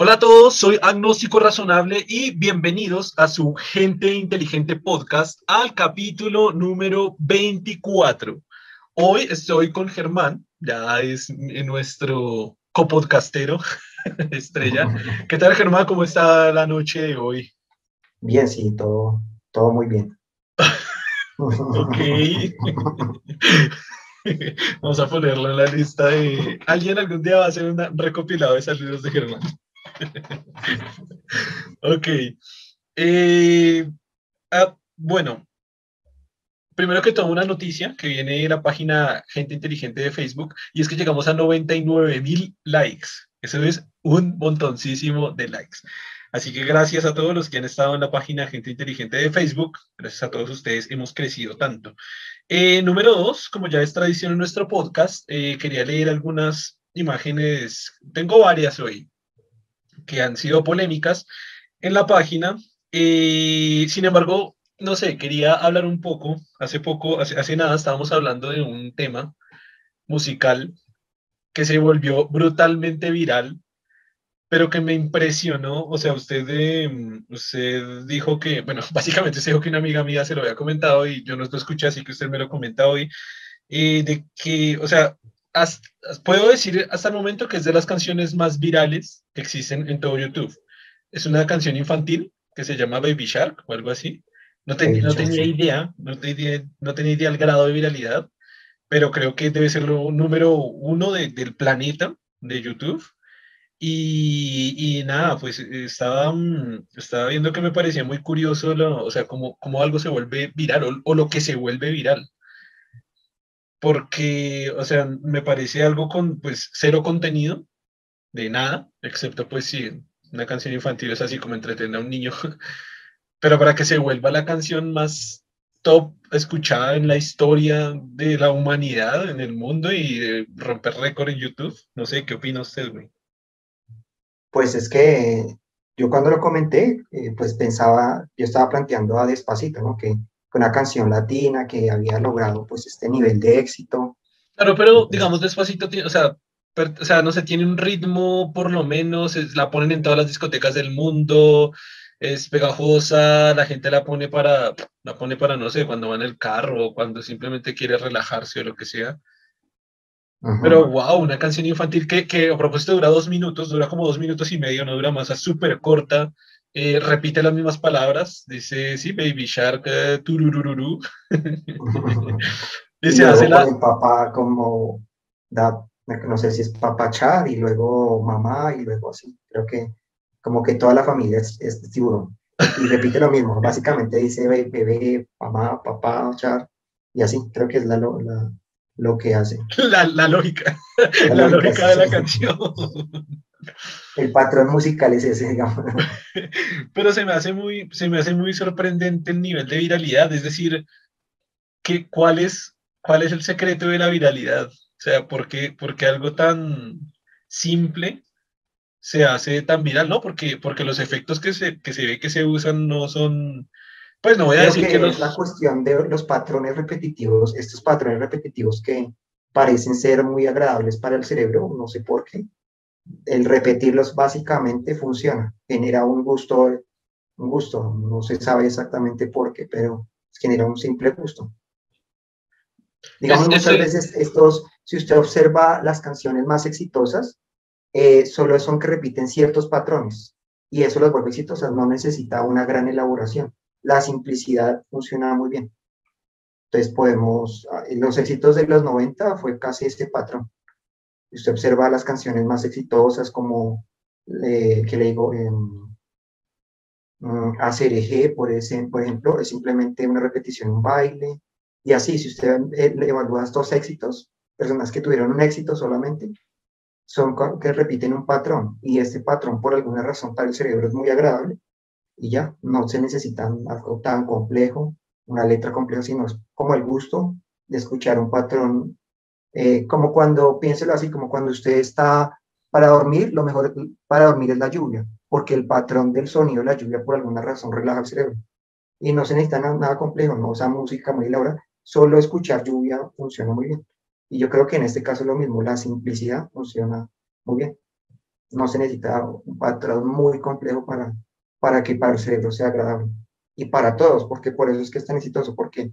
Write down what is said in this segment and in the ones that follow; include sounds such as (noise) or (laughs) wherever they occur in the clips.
Hola a todos, soy Agnóstico Razonable y bienvenidos a su Gente Inteligente Podcast al capítulo número 24. Hoy estoy con Germán, ya es nuestro copodcastero (laughs) estrella. ¿Qué tal Germán? ¿Cómo está la noche de hoy? Bien, sí, todo, todo muy bien. ok. (laughs) Vamos a ponerlo en la lista de... Alguien algún día va a hacer un recopilado de saludos de Germán. (laughs) ok. Eh, ah, bueno, primero que todo una noticia que viene de la página Gente Inteligente de Facebook y es que llegamos a 99 mil likes. Eso es un montoncísimo de likes. Así que gracias a todos los que han estado en la página Gente Inteligente de Facebook. Gracias a todos ustedes hemos crecido tanto. Eh, número dos, como ya es tradición en nuestro podcast, eh, quería leer algunas imágenes. Tengo varias hoy que han sido polémicas en la página. Eh, sin embargo, no sé, quería hablar un poco. Hace poco, hace, hace nada, estábamos hablando de un tema musical que se volvió brutalmente viral, pero que me impresionó. O sea, usted, eh, usted dijo que, bueno, (laughs) básicamente se dijo que una amiga mía se lo había comentado y yo no lo escuché, así que usted me lo comenta hoy, eh, de que, o sea, puedo decir hasta el momento que es de las canciones más virales que existen en todo YouTube. Es una canción infantil que se llama Baby Shark o algo así. No, no tenía idea, no tenía, no tenía idea del grado de viralidad, pero creo que debe ser lo número uno del planeta de YouTube. Y, y, nada, pues estaba, mm, estaba viendo que me parecía muy curioso, lo, o sea, como, como algo se vuelve viral o, o, lo que se vuelve viral porque, o sea, me parece algo con, pues, cero contenido, de nada, excepto, pues, si una canción infantil es así como entretener a un niño, (laughs) pero para que se vuelva la canción más top escuchada en la historia de la humanidad, en el mundo, y romper récord en YouTube, no sé, ¿qué opina usted, güey? Pues es que yo cuando lo comenté, eh, pues pensaba, yo estaba planteando a Despacito, ¿no? Que una canción latina que había logrado pues este nivel de éxito. Claro, pero digamos despacito, o sea, o sea, no sé, tiene un ritmo por lo menos, la ponen en todas las discotecas del mundo, es pegajosa, la gente la pone para, la pone para, no sé, cuando va en el carro o cuando simplemente quiere relajarse o lo que sea. Pero wow, una canción infantil que, que a propósito dura dos minutos, dura como dos minutos y medio, no dura más, es súper corta, eh, repite las mismas palabras, dice, sí, Baby Shark, tururururu. (laughs) dice, hace la... papá como, da, no sé si es papá Char y luego mamá y luego así, creo que como que toda la familia es, es tiburón. Y repite lo mismo, básicamente dice bebé, mamá, papá, Char, y así, creo que es la, la lo que hace. La, la lógica, la, lógica de la canción. El patrón musical es ese, digamos. (laughs) Pero se me hace muy, se me hace muy sorprendente el nivel de viralidad, es decir, que, ¿cuál, es, ¿cuál es el secreto de la viralidad? O sea, ¿por qué, algo tan simple se hace tan viral? No, porque, porque los efectos que se, que se ve que se usan no son... Pues no voy a decir que, es la cuestión de los patrones repetitivos, estos patrones repetitivos que parecen ser muy agradables para el cerebro, no sé por qué, el repetirlos básicamente funciona, genera un gusto, un gusto, no se sabe exactamente por qué, pero genera un simple gusto. Digamos, muchas veces estos, si usted observa las canciones más exitosas, eh, solo son que repiten ciertos patrones y eso las vuelve exitosas, no necesita una gran elaboración. La simplicidad funciona muy bien. Entonces podemos, ah, los éxitos de los 90 fue casi este patrón usted observa las canciones más exitosas como, eh, que le digo, eh, ACRG, por, ese, por ejemplo, es simplemente una repetición, un baile, y así, si usted eh, evalúa estos éxitos, personas que tuvieron un éxito solamente, son que repiten un patrón, y este patrón por alguna razón para el cerebro es muy agradable, y ya, no se necesita algo tan complejo, una letra compleja, sino como el gusto de escuchar un patrón eh, como cuando, piénselo así, como cuando usted está para dormir, lo mejor para dormir es la lluvia, porque el patrón del sonido de la lluvia por alguna razón relaja el cerebro. Y no se necesita nada, complejo, no usa música muy elaborada, solo escuchar lluvia funciona muy bien. Y yo creo que en este caso lo mismo, la simplicidad funciona muy bien. no se necesita un patrón muy complejo para, para que para el cerebro sea agradable. Y para todos, porque por eso es que es tan exitoso, porque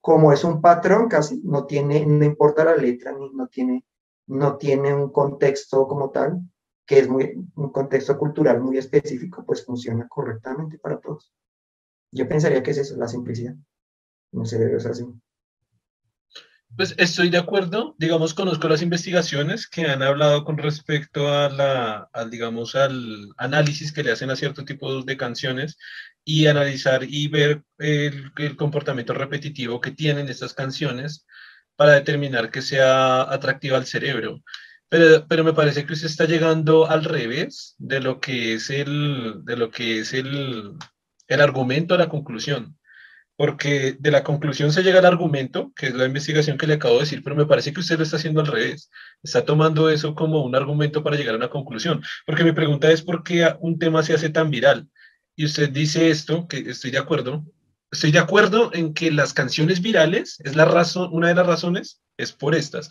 como es un patrón, casi no tiene, no importa la letra, ni no tiene, no tiene un contexto como tal, que es un contexto cultural muy específico, pues funciona correctamente para todos. Yo pensaría que es eso, la simplicidad. No sé, es así. Pues estoy de acuerdo, digamos, conozco las investigaciones que han hablado con respecto a la, digamos, al análisis que le hacen a cierto tipo de canciones y analizar y ver el, comportamiento repetitivo que tienen estas canciones para determinar que sea atractiva al cerebro. Pero, pero, me parece que usted está llegando al revés de lo que es el, de lo que es el, el argumento a la conclusión porque de la conclusión se llega al argumento, que es la investigación que le acabo de decir, pero me parece que usted lo está haciendo al revés. Está tomando eso como un argumento para llegar a una conclusión. Porque mi pregunta es por qué un tema se hace tan viral. Y usted dice esto, que estoy de acuerdo. Estoy de acuerdo en que las canciones virales es la razón, una de las razones es por estas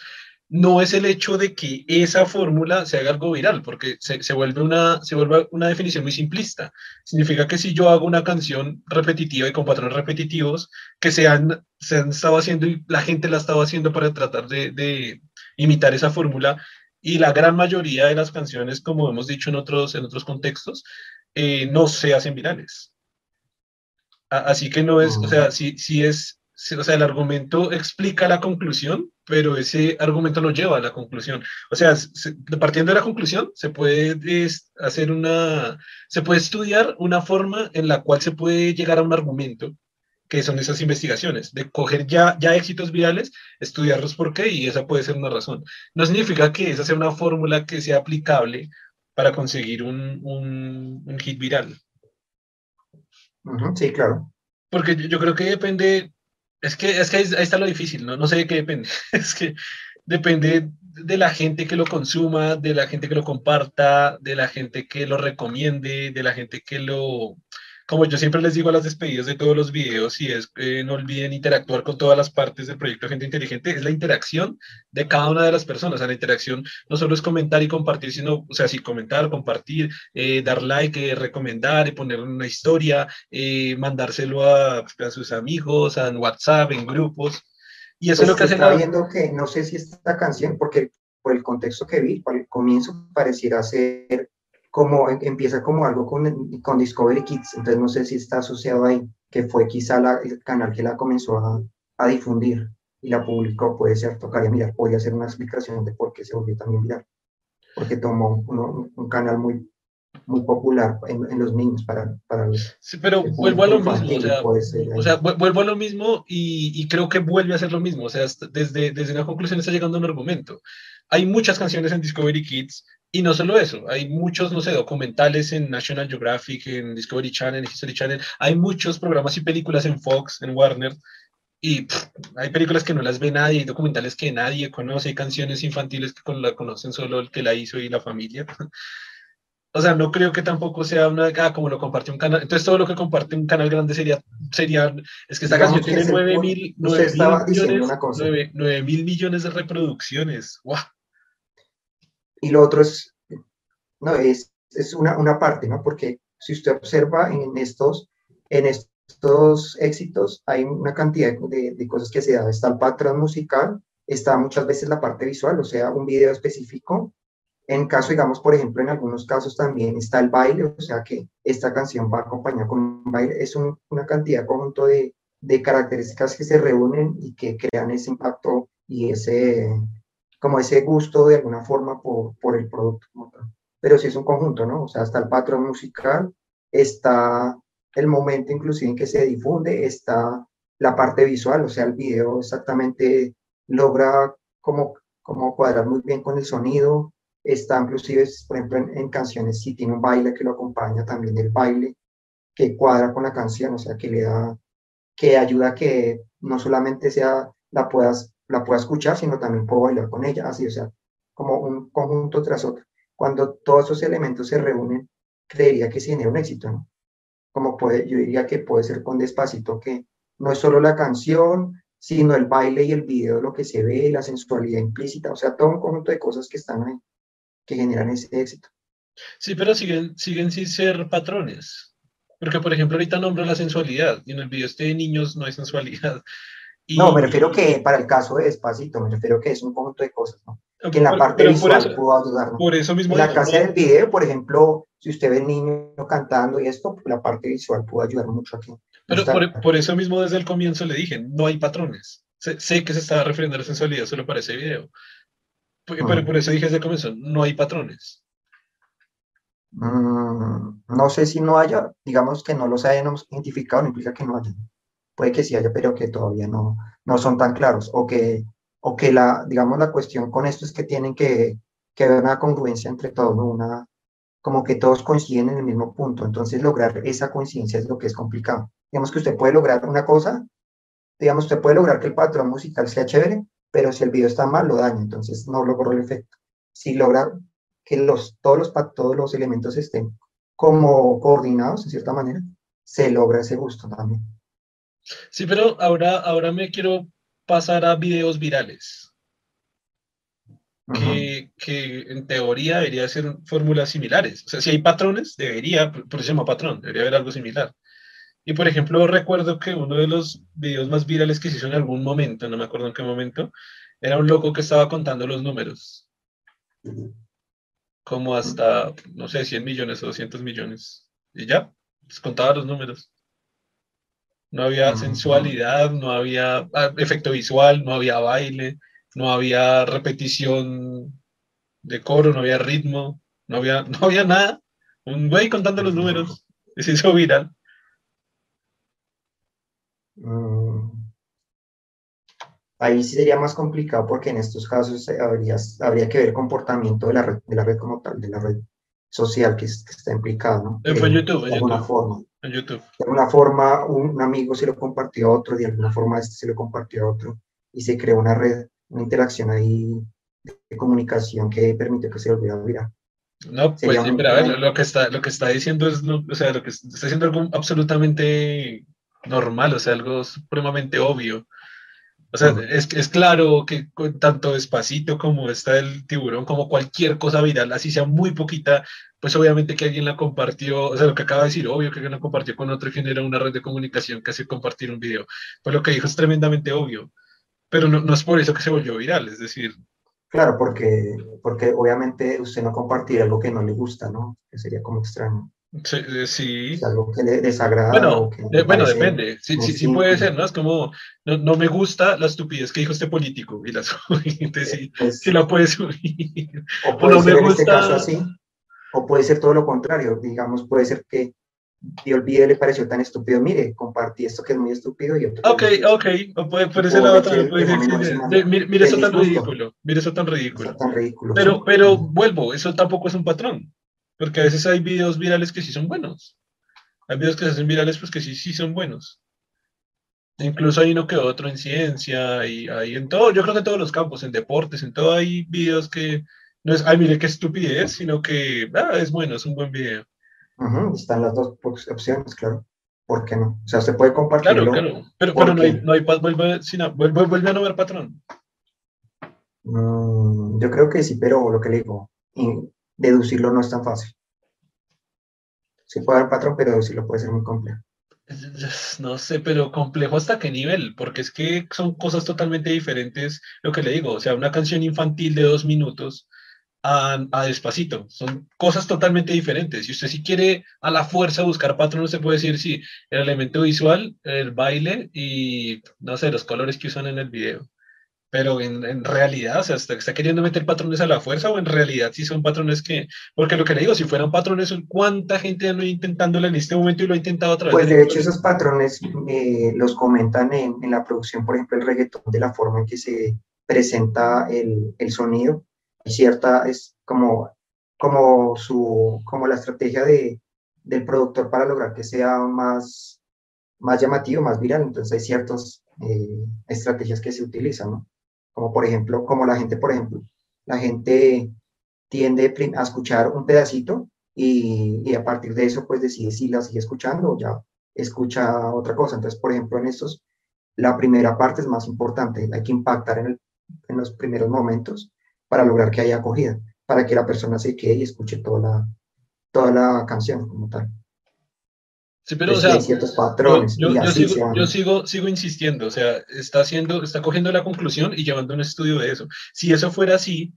no es el hecho de que esa fórmula se haga algo viral, porque se, vuelve una, se vuelve una definición muy simplista. Significa que si yo hago una canción repetitiva y con patrones repetitivos que se han, se han estado haciendo y la gente la ha estado haciendo para tratar de, imitar esa fórmula, y la gran mayoría de las canciones, como hemos dicho en otros, en otros contextos, eh, no se hacen virales. Así que no es, o sea, si, si es o sea, el argumento explica la conclusión, pero ese argumento no lleva a la conclusión. O sea, partiendo de la conclusión, se puede hacer una, se puede estudiar una forma en la cual se puede llegar a un argumento, que son esas investigaciones, de coger ya, ya éxitos virales, estudiarlos por qué, y esa puede ser una razón. No significa que esa sea una fórmula que sea aplicable para conseguir un, un, hit viral. Sí, claro. Porque yo creo que depende es que, es que ahí, está lo difícil, ¿no? No sé de qué depende. (laughs) Es que depende de la gente que lo consuma, de la gente que lo comparta, de la gente que lo recomiende, de la gente que lo, como yo siempre les digo a las despedidas de todos los videos, y es que no olviden interactuar con todas las partes del proyecto Gente Inteligente, es la interacción de cada una de las personas. O sea, la interacción no solo es comentar y compartir, sino, o sea, sí, comentar, compartir, eh, dar like, eh, recomendar, y poner una historia, eh, mandárselo a, a, sus amigos, en WhatsApp, en grupos. Y eso es lo que pues hace. Está viendo que no sé si esta canción, porque por el contexto que vi, por el comienzo pareciera ser como em, empieza como algo con, con Discovery Kids, entonces no sé si está asociado ahí, que fue quizá la, el canal que la comenzó a, a, difundir y la publicó, puede ser, tocaría mirar, podría hacer una explicación de por qué se volvió también viral, porque tomó un canal muy muy popular en, en, los niños para, para sí, pero vuelvo a lo mismo o sea, o sea, vuelvo a lo mismo y, y, creo que vuelve a ser lo mismo o sea desde, desde una conclusión está llegando a un argumento. Hay muchas canciones en Discovery Kids y no solo eso, hay muchos, no sé, documentales en National Geographic, en Discovery Channel, en History Channel, hay muchos programas y películas en Fox, en Warner, y hay películas que no las ve nadie, hay documentales que nadie conoce, hay canciones infantiles que la conocen solo el que la hizo y la familia. (laughs) o sea, no creo que tampoco sea una, ah, como lo comparte un canal, entonces todo lo que comparte un canal grande sería, sería es que esta canción tiene 9 mil, millones, 9 mil millones de reproducciones, ¡guau! Y lo otro es, no, es, es una, una parte, ¿no? Porque si usted observa en estos, en estos éxitos, hay una cantidad de, de cosas que se da. Está el patrón musical, está muchas veces la parte visual, o sea, un video específico. En caso, digamos, por ejemplo, en algunos casos también está el baile, o sea que esta canción va acompañada con un baile. Es una cantidad, conjunto de, de características que se reúnen y que crean ese impacto y ese, como ese gusto de alguna forma por, por el producto. Pero sí es un conjunto, ¿no? O sea, está el patrón musical, está el momento inclusive en que se difunde, está la parte visual, o sea, el video exactamente logra como, como cuadrar muy bien con el sonido, está inclusive, por ejemplo, en, canciones, si tiene un baile que lo acompaña, también el baile que cuadra con la canción, o sea, que le da, que ayuda a que no solamente sea, la puedas la pueda escuchar, sino también puedo bailar con ella, así, o sea, como un conjunto tras otro. Cuando todos esos elementos se reúnen, creería que sí genera un éxito, ¿no? Como puede, yo diría que puede ser con Despacito, que no es solo la canción, sino el baile y el video, lo que se ve, la sensualidad implícita, o sea, todo un conjunto de cosas que están ahí, que generan ese éxito. Sí, pero siguen, siguen sin ser patrones. Porque, por ejemplo, ahorita nombro la sensualidad y en el video este de niños no hay sensualidad. No, me refiero que para el caso de Despacito, me refiero que es un conjunto de cosas, ¿no? Que en la parte visual pudo ayudar. Por eso mismo. En la clase del video, por ejemplo, si usted ve el niño cantando y esto, la parte visual pudo ayudar mucho aquí. Pero por, eso mismo desde el comienzo le dije, no hay patrones. Sé, que se estaba refiriendo a la sensualidad solo para ese video. Pero por eso dije desde el comienzo, no hay patrones. Mm, no sé si no haya, digamos que no los hayamos identificado, no implica que no haya puede que sí haya, pero que todavía no, no son tan claros, o que, o que la, digamos, la cuestión con esto es que tienen que, que haber una congruencia entre todos, una, como que todos coinciden en el mismo punto, entonces lograr esa coincidencia es lo que es complicado. Digamos que usted puede lograr una cosa, digamos, usted puede lograr que el patrón musical sea chévere, pero si el video está mal, lo daña, entonces no logró el efecto. Si logra que los, todos, los, todos los elementos estén como coordinados, de cierta manera, se logra ese gusto también. Sí, pero ahora, ahora me quiero pasar a videos virales. que, que, en teoría debería ser fórmulas similares. O sea, si hay patrones, debería, por eso se llama patrón, debería haber algo similar. Y por ejemplo, recuerdo que uno de los videos más virales que se hizo en algún momento, no me acuerdo en qué momento, era un loco que estaba contando los números. Como hasta, no sé, 100 millones o 200 millones. Y ya, contaba los números. No había sensualidad, no había ah, efecto visual, no había baile, no había repetición de coro, no había ritmo, no había, (laughs) no había nada. Un güey contando los números y (laughs) se hizo viral. Mm. Ahí sí sería más complicado porque en estos casos habría, habría que ver el comportamiento de la red, de la red como tal, de la red social que, está implicada, ¿no? Eh, fue YouTube, de alguna forma. En YouTube. De alguna forma, un amigo se lo compartió a otro, de alguna forma este se lo compartió a otro, y se creó una red, una interacción ahí de comunicación que permitió que se volviera viral. No, pues a ver, lo que está, lo que está diciendo es, o sea, lo que está diciendo algo absolutamente normal, o sea, algo supremamente obvio. O sea, es, es claro que tanto despacito como está el tiburón, como cualquier cosa viral, así sea muy poquita, pues obviamente que alguien la compartió, o sea, lo que acaba de decir, obvio que alguien la compartió con otro y genera una red de comunicación que hace compartir un video. Pues lo que dijo es tremendamente obvio, pero no, no es por eso que se volvió viral, es decir. Claro, porque, porque obviamente usted no compartir algo que no le gusta, ¿no? Que sería como extraño. Sí. sí. algo que le desagrada. Bueno, bueno depende. Sí, sí, sí, puede ser, ¿no? Es como, no, no, me gusta la estupidez que dijo este político y la (laughs) Entonces, sí, pues sí la puede subir. O puede no ser me en este caso así, o puede ser todo lo contrario. Digamos, puede ser que y el video le pareció tan estúpido, mire, compartí esto que es muy estúpido y otro. Ok, ok, o puede, puede ser la otra. Mire, eso tan ridículo, mire eso tan ridículo. Pero, pero vuelvo, eso tampoco es un patrón. Porque a veces hay videos virales que sí son buenos. Hay videos que se hacen virales pues que sí, sí son buenos. Incluso hay uno que otro en ciencia y hay en todo, yo creo que en todos los campos, en deportes, en todo hay videos que no es, ay, mire qué estupidez, sino que ah, es bueno, es un buen video. están las dos opciones, claro. ¿Por qué no? O sea, se puede compartir. Claro, claro. Pero, pero no hay, no hay vuelve, vuelve, vuelve, a no ver patrón. Mm, yo creo que sí, pero lo que le digo, deducirlo no es tan fácil. Sí puede haber patrón, pero deducirlo puede ser muy complejo. (laughs) No sé, pero complejo hasta qué nivel, porque es que son cosas totalmente diferentes, lo que le digo, o sea, una canción infantil de dos minutos a, despacito, son cosas totalmente diferentes. Si usted si quiere a la fuerza buscar patrones, se puede decir, sí, el elemento visual, el baile y, no sé, los colores que usan en el video pero en, realidad, o sea, está, queriendo meter patrones a la fuerza o en realidad sí son patrones que, porque lo que le digo, si fueran patrones, ¿cuánta gente no intentándolo en este momento y lo ha intentado otra vez? Pues de hecho esos patrones eh, los comentan en, en, la producción, por ejemplo, el reggaetón, de la forma en que se presenta el, el sonido, cierta, es como, como, su, como la estrategia de, del productor para lograr que sea más, más llamativo, más viral, entonces hay ciertas eh, estrategias que se utilizan, ¿no? Como por ejemplo, como la gente, por ejemplo, la gente tiende a escuchar un pedacito y, a partir de eso pues decide si la sigue escuchando o ya escucha otra cosa. Entonces, por ejemplo, en estos, la primera parte es más importante, hay que impactar en, en los primeros momentos para lograr que haya acogida, para que la persona se quede y escuche toda la, toda la canción como tal. Sí, pero o sea, ciertos patrones. Yo, sigo, yo sigo, sigo, insistiendo, o sea, está haciendo, está cogiendo la conclusión y llevando un estudio de eso. Si eso fuera así,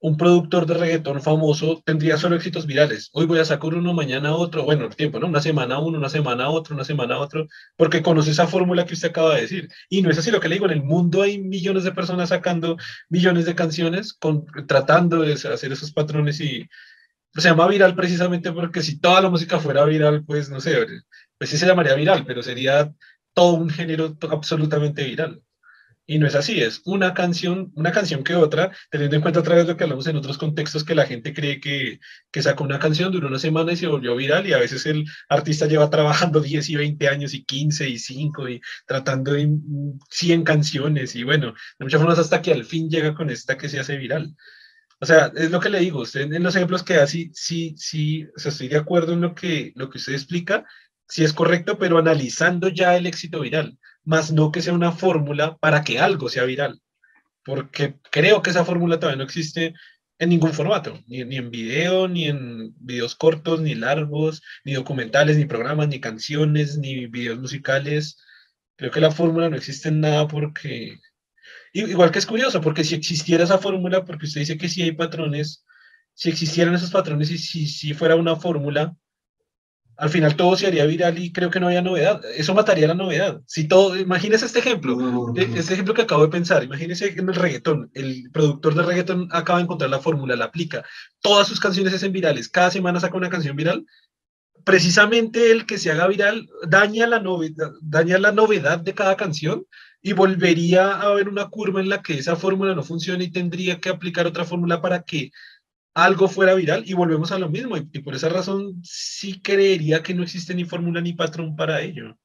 un productor de reggaetón famoso tendría solo éxitos virales. Hoy voy a sacar uno, mañana otro, bueno, el tiempo, ¿no? Una semana uno, una semana otro, una semana otro, porque conoce esa fórmula que usted acaba de decir. Y no es así lo que le digo, en el mundo hay millones de personas sacando millones de canciones, con, tratando de hacer esos patrones y se llama viral precisamente porque si toda la música fuera viral, pues no sé, pues sí se llamaría viral, pero sería todo un género absolutamente viral. Y no es así, es una canción, una canción que otra, teniendo en cuenta otra vez lo que hablamos en otros contextos, que la gente cree que, que sacó una canción, duró una semana y se volvió viral, y a veces el artista lleva trabajando (laughs) 10 y 20 años, y 15 y 5, y tratando de 100 canciones, y bueno, de muchas formas hasta que al fin llega con esta que se hace viral. O sea, es lo que le digo, en los ejemplos que da, sí, sí, sí, o sea, estoy de acuerdo en lo que, lo que usted explica, sí es correcto, pero analizando ya el éxito viral, más no que sea una fórmula para que algo sea viral, porque creo que esa fórmula todavía no existe en ningún formato, ni, ni en video, ni en videos cortos, ni largos, ni documentales, ni programas, ni canciones, ni videos musicales. Creo que la fórmula no existe en nada porque Igual que es curioso, porque si existiera esa fórmula, porque usted dice que sí hay patrones, si existieran esos patrones y si, si fuera una fórmula, al final todo se haría viral y creo que no había novedad. Eso mataría la novedad. Si todo, imagínese este ejemplo, este ejemplo que acabo de pensar, imagínese en el reggaetón, el productor de reggaetón acaba de encontrar la fórmula, la aplica, todas sus canciones se hacen virales, cada semana saca una canción viral, precisamente el que se haga viral daña la novedad, daña la novedad de cada canción y volvería a haber una curva en la que esa fórmula no funciona y tendría que aplicar otra fórmula para que algo fuera viral y volvemos a lo mismo. Y, por esa razón sí creería que no existe ni fórmula ni patrón para ello.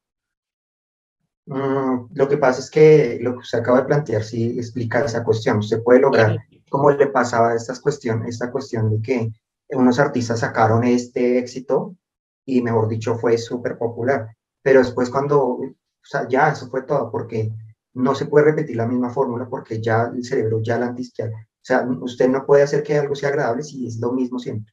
Mm, lo que pasa es que lo que usted acaba de plantear sí explica esa cuestión. Usted puede lograr, como le pasaba a estas cuestiones, esta cuestión de que unos artistas sacaron este éxito y, mejor dicho, fue súper popular. Pero después cuando, o sea, ya eso fue todo, porque no se puede repetir la misma fórmula porque ya el cerebro ya la antisquea. O sea, usted no puede hacer que algo sea agradable si es lo mismo siempre.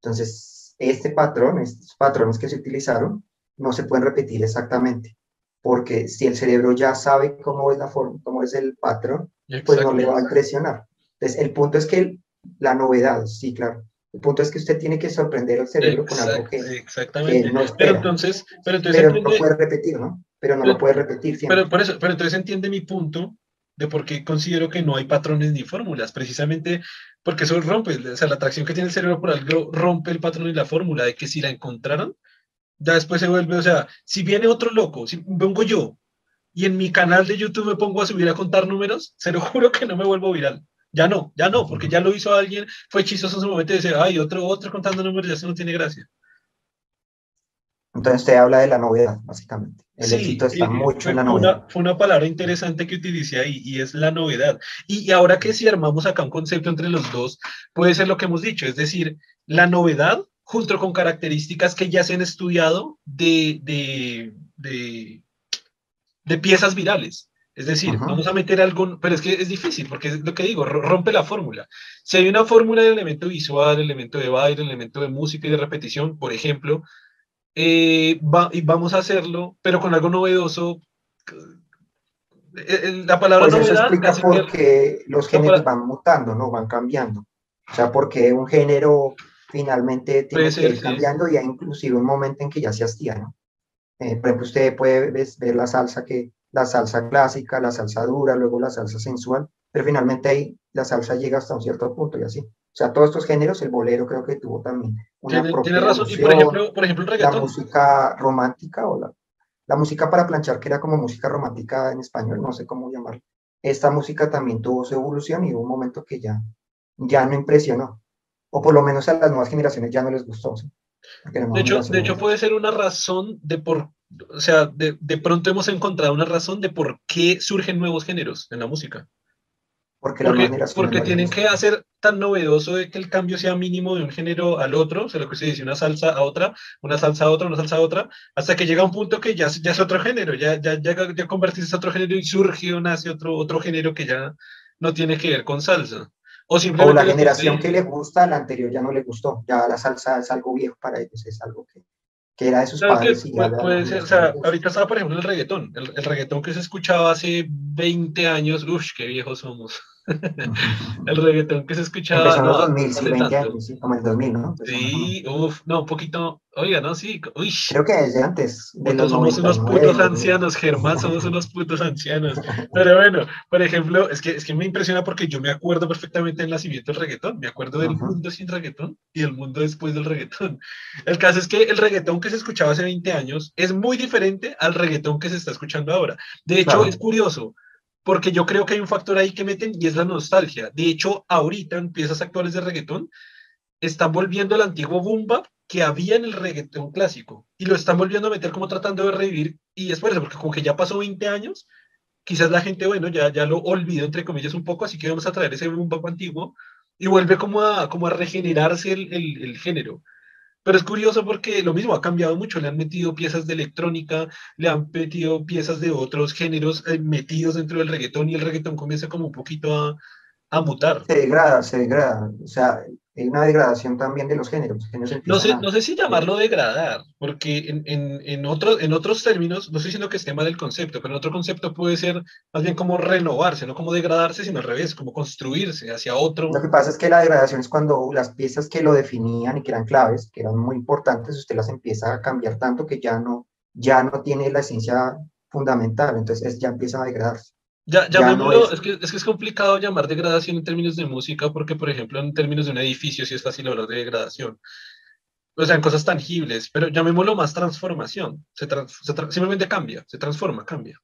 Entonces, este patrón, estos patrones que se utilizaron, no se pueden repetir exactamente, porque si el cerebro ya sabe cómo es la forma, cómo es el patrón, pues no le va a impresionar. Entonces, el punto es que la novedad, sí, claro, el punto es que usted tiene que sorprender al cerebro con algo que, exactamente. no espera. Pero entonces, pero entonces pero no puede repetir, ¿no? Pero no lo puede repetir siempre. Pero, por eso, pero entonces entiende mi punto de por qué considero que no hay patrones ni fórmulas, precisamente porque eso rompe, o sea, la atracción que tiene el cerebro por algo rompe el patrón y la fórmula, de que si la encontraron, ya después se vuelve, o sea, si viene otro loco, si vengo yo y en mi canal de YouTube me pongo a subir a contar números, se lo (laughs) juro que no me vuelvo viral. Ya no, ya no, porque ya lo hizo alguien, fue chistoso en su momento y dice, ay, otro, otro contando números, ya se no tiene gracia. Entonces usted habla de la novedad, básicamente. El éxito está mucho en la novedad. fue una palabra interesante que utilicé ahí y es la novedad. Y, ahora que si armamos acá un concepto entre los dos, puede ser lo que hemos dicho, es decir, la novedad junto con características que ya se han estudiado de, de, de, de piezas virales. Es decir, vamos a meter algo, pero es que es difícil, porque es lo que digo, rompe la fórmula. Si hay una fórmula de elemento visual, elemento de baile, elemento de música y de repetición, por ejemplo, eh, y vamos a hacerlo, pero con algo novedoso. Eh, eh, la palabra pues eso explica por qué los géneros van mutando, ¿no? Van cambiando. O sea, porque un género finalmente tiene que ir cambiando y hay inclusive un momento en que ya se hastía, ¿no? por ejemplo, usted puede ver la salsa que la salsa clásica, la salsa dura, luego la salsa sensual, pero finalmente ahí la salsa llega hasta un cierto punto y así. O sea, todos estos géneros, el bolero creo que tuvo también una tiene, razón, y por ejemplo, por ejemplo el. La música romántica o la, la música para planchar, que era como música romántica en español, no sé cómo llamarlo. Esta música también tuvo su evolución y hubo un momento que ya, ya no impresionó. O por lo menos a las nuevas generaciones ya no les gustó. De hecho, de hecho, puede ser una razón de por o sea, de, de, pronto hemos encontrado una razón de por qué surgen nuevos géneros en la música. Porque, porque, tienen que hacer tan novedoso de que el cambio sea mínimo de un género al otro, o sea, lo que se dice, una salsa a otra, una salsa a otra, una salsa a otra, hasta que llega un punto que ya, ya es otro género, ya, ya, ya, ya convertirse en otro género y surge o nace otro, otro género que ya no tiene que ver con salsa. O, o la generación que le gusta, la anterior ya no le gustó. Ya la salsa es algo viejo para ellos, es algo que, que era de sus padres. Y puede, ser, o sea, ahorita estaba, por ejemplo, el reggaetón. El, el, reggaetón que se escuchaba hace 20 años, uff, qué viejos somos. El reggaetón que se escuchaba. Empezó en los 2000, sí, 20 años, sí, como el 2000, ¿no? sí, uff, no, un poquito, oiga, ¿no? Sí, uy. Creo que desde antes. De los somos unos putos ancianos, Germán, somos unos putos ancianos. Pero bueno, por ejemplo, es que, es que me impresiona porque yo me acuerdo perfectamente del nacimiento del reggaetón, me acuerdo del mundo sin reggaetón y el mundo después del reggaetón. El caso es que el reggaetón que se escuchaba hace 20 años es muy diferente al reggaetón que se está escuchando ahora. De hecho, es curioso porque yo creo que hay un factor ahí que meten y es la nostalgia. De hecho, ahorita en piezas actuales de reggaetón están volviendo al antiguo boom que había en el reggaetón clásico y lo están volviendo a meter como tratando de revivir y es por eso, porque como que ya pasó 20 años, quizás la gente, bueno, ya, ya lo olvidó entre comillas un poco, así que vamos a traer ese boom antiguo y vuelve como a, como a regenerarse el, el, el género. Pero es curioso porque lo mismo ha cambiado mucho, le han metido piezas de electrónica, le han metido piezas de otros géneros eh, metidos dentro del reggaetón y el reggaetón comienza como un poquito a, a mutar. Se degrada, se degrada. O sea, hay una degradación también de los géneros. no, sé, no sé si llamarlo degradar, porque en, en, en, otro, en otros términos, no estoy diciendo que esté mal el concepto, pero en otro concepto puede ser más bien como renovarse, no como degradarse, sino al revés, como construirse hacia otro. Lo que pasa es que la degradación es cuando las piezas que lo definían y que eran claves, que eran muy importantes, usted las empieza a cambiar tanto que ya no, ya no tiene la esencia fundamental, entonces ya empieza a degradarse. Ya, llamémoslo, es... que, es que es complicado llamar degradación en términos de música, porque, por ejemplo, en términos de un edificio sí es fácil hablar de degradación. O sea, en cosas tangibles, pero llamémoslo más transformación. Se, simplemente cambia, se transforma, cambia.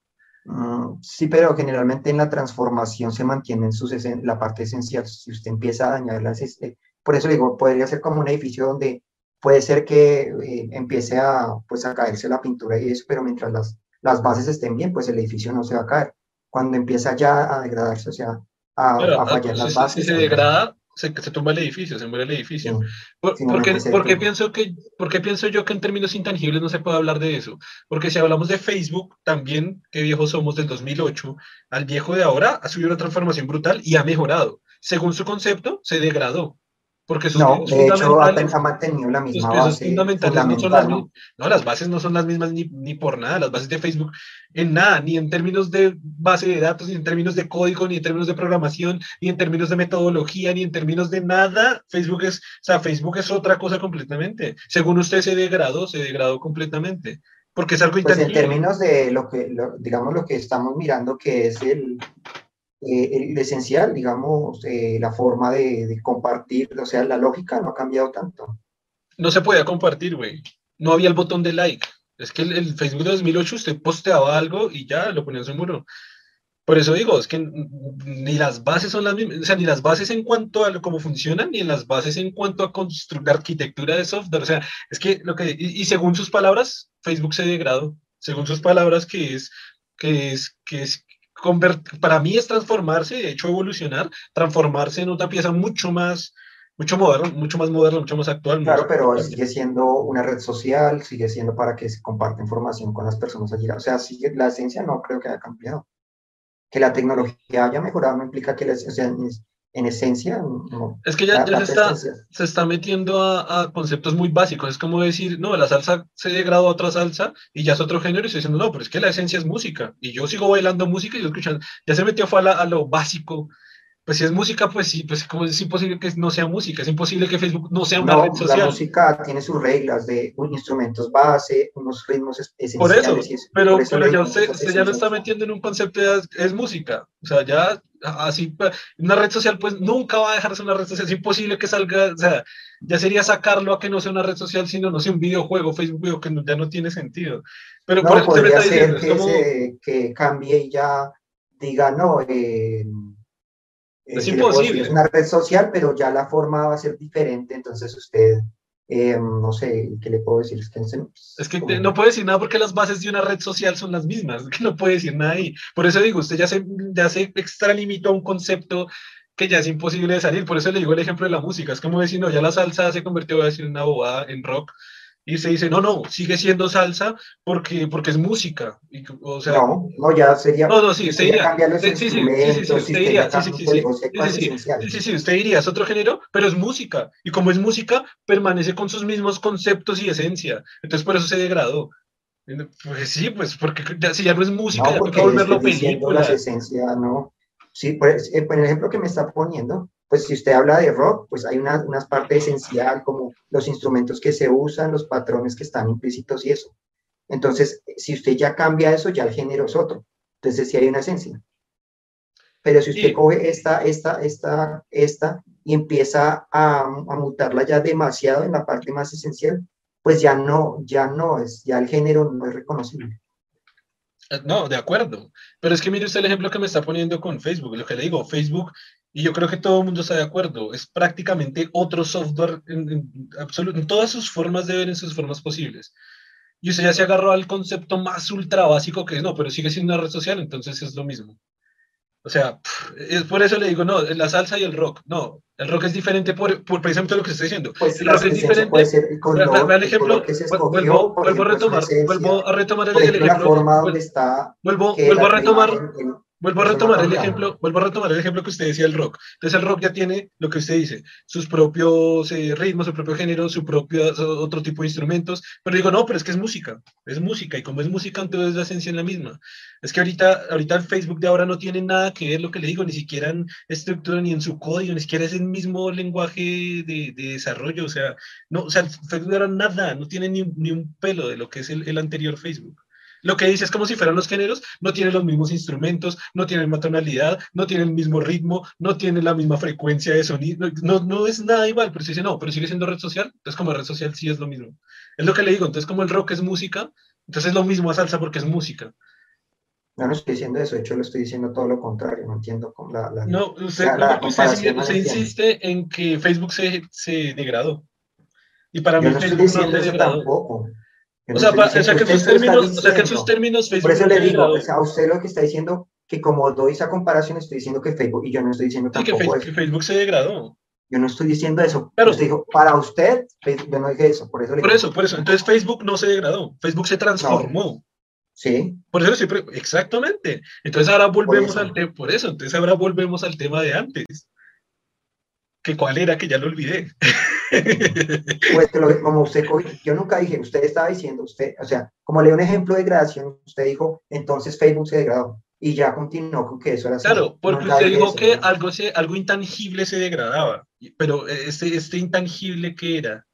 Mm, sí, pero generalmente en la transformación se mantiene en sus la parte esencial. Si usted empieza a dañar las... Este, por eso digo, podría ser como un edificio donde puede ser que eh, empiece a, pues, a caerse la pintura y eso, pero mientras las, las bases estén bien, pues el edificio no se va a caer cuando empieza ya a degradarse, o sea, a, a fallar las bases. Si se degrada, se, se tumba el edificio, se muere el edificio. ¿Por, porque, pienso que, porque pienso yo que en términos intangibles no se puede hablar de eso? Porque si hablamos de Facebook, también, qué viejos somos del 2008, al viejo de ahora ha subido una transformación brutal y ha mejorado. Según su concepto, se degradó. Porque no, de hecho, ha mantenido la misma base. No, son las, ¿no? las bases no son las mismas ni, ni, por nada. Las bases de Facebook, en nada, ni en términos de base de datos, ni en términos de código, ni en términos de programación, ni en términos de metodología, ni en términos de nada. Facebook es, o sea, Facebook es otra cosa completamente. Según usted se degradó, se degradó completamente. Porque es algo pues en términos de lo que, digamos, lo que estamos mirando, que es el, eh, el esencial, digamos, eh, la forma de, compartir, o sea, la lógica no ha cambiado tanto. No se podía compartir, güey. No había el botón de like. Es que el, Facebook de 2008 usted posteaba algo y ya lo ponía en su muro. Por eso digo, es que ni las bases son las mismas, o sea, ni las bases en cuanto a cómo funcionan, ni en las bases en cuanto a construir arquitectura de software. O sea, es que lo que, y, y según sus palabras, Facebook se degradó. Según sus palabras, que es, que es, que es, para mí es transformarse, de hecho evolucionar, transformarse en otra pieza mucho más, mucho moderno, mucho más moderno, mucho más actual. Claro, pero sigue siendo una red social, sigue siendo para que se comparte información con las personas allí. O sea, sigue, la esencia no creo que haya cambiado. Que la tecnología haya mejorado no implica que la esencia, en esencia. No, es que ya, ya se, está, se, está, metiendo a, a, conceptos muy básicos. Es como decir, no, la salsa se degradó a otra salsa y ya es otro género y estoy diciendo, no, pero es que la esencia es música. Y yo sigo bailando música y yo escuchando. Ya se metió fue a, a lo básico pues si es música, pues sí, pues como es imposible que no sea música, es imposible que Facebook no sea una red social. La música tiene sus reglas de instrumentos base, unos ritmos esenciales. Por eso, pero, pero ya usted, ya lo está metiendo en un concepto de es música, o sea, ya así, una red social pues nunca va a dejar de ser una red social, es imposible que salga, o sea, ya sería sacarlo a que no sea una red social, sino no sea un videojuego, Facebook, que ya no tiene sentido. Pero no, por podría ser que, que cambie y ya diga, no, eh, es imposible. Es una red social, pero ya la forma va a ser diferente, entonces usted, eh, no sé, ¿qué le puedo decir? Es que, es que no puede decir nada porque las bases de una red social son las mismas, que (laughs) no puede decir nada ahí. Por eso digo, usted ya se, ya se extralimitó a un concepto que ya es imposible de salir. Por eso le digo el ejemplo de la música. Es como decir, no, ya la salsa se convirtió a decir una bobada en rock y se dice, no, no, sigue siendo salsa porque, porque es música. o sea, no, no, ya sería. No, no, sí, usted diría. Sí, sí, sí, sí, usted diría. Sí, sí, sí, sí, sí, usted diría, es otro género, pero es música. Y como es música, permanece con sus mismos conceptos y esencia. Entonces, por eso se degradó. Pues sí, pues porque si ya no es música, ya toca volverlo película. La esencia, no. Sí, por, eh, por el ejemplo que me está poniendo, pues si usted habla de rock, pues hay una, una parte esencial como los instrumentos que se usan, los patrones que están implícitos y eso. Entonces, si usted ya cambia eso, ya el género es otro. Entonces, sí hay una esencia. Pero si usted coge esta, esta, esta, esta y empieza a, a, mutarla ya demasiado en la parte más esencial, pues ya no, ya no es, ya el género no es reconocible. Eh, no, de acuerdo. Pero es que mire usted el ejemplo que me está poniendo con Facebook. Lo que le digo, Facebook y yo creo que todo el mundo está de acuerdo, es prácticamente otro software en, en todas sus formas de ver, en sus formas posibles. Y usted ya se agarró al concepto más ultra básico que es, no, pero sigue siendo una red social, entonces es lo mismo. O sea, es por eso le digo, no, la salsa y el rock. No, el rock es diferente por, por precisamente lo que estoy diciendo. Pues el rock es diferente. Puede ser el ejemplo, vuelvo, vuelvo, a retomar, vuelvo a retomar el, ejemplo. La forma donde está. Vuelvo, vuelvo a retomar. Vuelvo a retomar el ejemplo, vuelvo a retomar el ejemplo que usted decía el rock. Entonces el rock ya tiene lo que usted dice, sus propios eh, ritmos, su propio género, su propio otro tipo de instrumentos. Pero digo, no, pero es que es música, es música y como es música entonces la esencia en la misma. Es que ahorita, ahorita el Facebook de ahora no tiene nada que ver lo que le digo, ni siquiera en estructura ni en su código, ni siquiera es el mismo lenguaje de, de desarrollo. O sea, no, o sea, el Facebook de ahora nada, no tiene ni, ni un pelo de lo que es el, el anterior Facebook. Lo que dice es como si fueran los géneros, no tienen los mismos instrumentos, no tienen la tonalidad, no tienen el mismo ritmo, no tienen la misma frecuencia de sonido, no, no es nada igual, pero se dice no, pero sigue siendo red social, entonces como red social sí es lo mismo. Es lo que le digo, entonces como el rock es música, entonces es lo mismo a salsa porque es música. No, no estoy diciendo eso, de hecho lo estoy diciendo todo lo contrario, no entiendo con la, la, No, usted, usted, insiste en que Facebook se, se degradó. Y para Yo mí no estoy diciendo eso tampoco. O sea, o sea, que en sus términos, o sea, que en sus términos Facebook. Por eso le digo, o sea, a usted lo que está diciendo, que como doy esa comparación, estoy diciendo que Facebook, y yo no estoy diciendo que, Facebook, que Facebook se degradó. Yo no estoy diciendo eso. Pero usted dijo, para usted, yo no dije eso. Por eso, por eso, por eso. Entonces Facebook no se degradó. Facebook se transformó. No. Sí. Por eso siempre, exactamente. Entonces ahora volvemos al tema, por eso, entonces ahora volvemos al tema de antes. ¿Que cuál era? Que ya lo olvidé. (laughs) (laughs) Pues como usted, yo nunca dije, usted estaba diciendo, usted, o sea, como le un ejemplo de degradación, usted dijo, entonces Facebook se degradó y ya continuó con que eso era Claro, porque usted dijo que algo, se, algo intangible se degradaba, pero este, este intangible que era.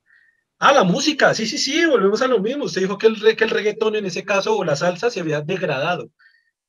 Ah, la música, sí, sí, sí, volvemos a lo mismo. Usted dijo que el, que el reggaetón en ese caso o la salsa se había degradado.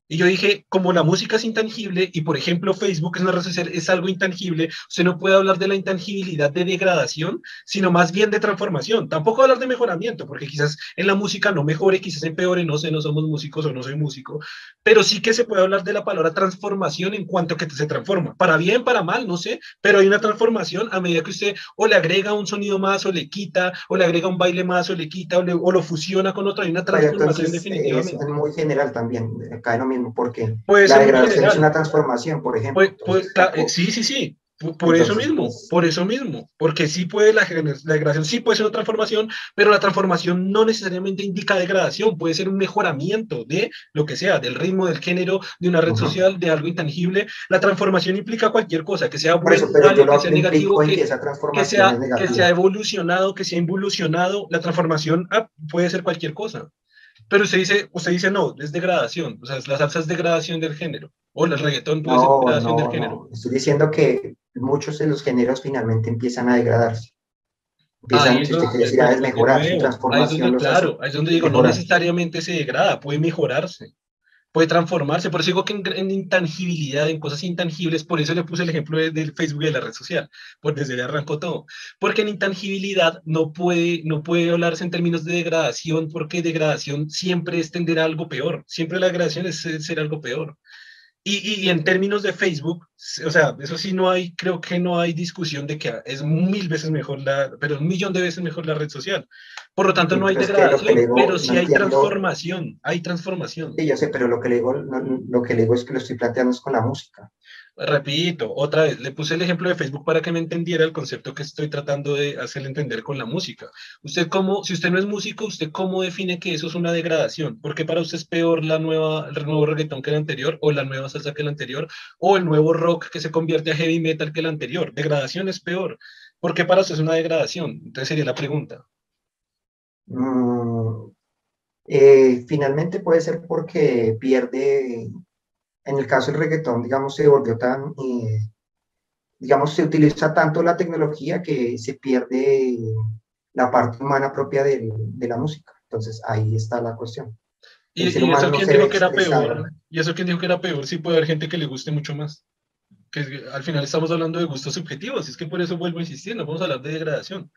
Y yo dije, como la música es intangible y por ejemplo Facebook es una red social, es algo intangible, usted no puede hablar de la intangibilidad de degradación, sino más bien de transformación. Tampoco hablar de mejoramiento, porque quizás en la música no mejore, quizás empeore, no sé, no somos músicos o no soy músico, pero sí que se puede hablar de la palabra transformación en cuanto que se transforma. Para bien, para mal, no sé, pero hay una transformación a medida que usted o le agrega un sonido más o le quita, o le agrega un baile más o le quita, o, lo fusiona con otro, hay una transformación definitivamente. Es muy general también, acá no porque la degradación es una transformación, por ejemplo. Pues, pues, sí, sí, sí. Por, eso mismo, por eso mismo, porque sí puede la, la, degradación, sí puede ser una transformación, pero la transformación no necesariamente indica degradación, puede ser un mejoramiento de lo que sea, del ritmo, del género, de una red social, de algo intangible. La transformación implica cualquier cosa, que sea bueno, que sea negativo, que, que, sea, que sea evolucionado, que sea involucionado. La transformación ah, puede ser cualquier cosa. Pero usted dice, usted dice no, es degradación, o sea, la salsa es degradación del género, o el reggaetón puede ser degradación del género. Estoy diciendo que muchos de los géneros finalmente empiezan a degradarse. Empiezan, ahí si usted quiere decir, a mejorar su transformación. Ahí donde, claro, ahí es donde digo, no necesariamente se degrada, puede mejorarse puede transformarse. Por eso digo que en, intangibilidad, en cosas intangibles, por eso le puse el ejemplo del Facebook y de la red social, por desde ahí arrancó todo. Porque en intangibilidad no puede, no puede hablarse en términos de degradación, porque degradación siempre es tender a algo peor, siempre la degradación es ser algo peor. Y, y, en términos de Facebook, O sea, eso sí no hay, creo que no hay discusión de que es mil veces mejor la, pero un millón de veces mejor la red social. Por lo tanto, no hay degradación, pero sí hay transformación, hay transformación. Sí, yo sé, pero lo que le digo, lo que le digo es que lo estoy planteando es con la música. Repito, otra vez, le puse el ejemplo de Facebook para que me entendiera el concepto que estoy tratando de hacerle entender con la música. Usted cómo, si usted no es músico, ¿usted cómo define que eso es una degradación? ¿Por qué para usted es peor la nueva, el nuevo reggaetón que el anterior, o la nueva salsa que el anterior, o el nuevo rock que se convierte a heavy metal que el anterior? Degradación es peor. ¿Por qué para usted es una degradación? Entonces sería la pregunta. Mm, eh, finalmente puede ser porque pierde en el caso del reggaetón, digamos, se volvió tan, eh, digamos, se utiliza tanto la tecnología que se pierde la parte humana propia de, de la música. Entonces ahí está la cuestión. ¿Y, eso quién dijo que era peor? ¿Y eso quién dijo que era peor? Sí puede haber gente que le guste mucho más. Que al final estamos hablando de gustos subjetivos, es que por eso vuelvo insistiendo, vamos a hablar de degradación.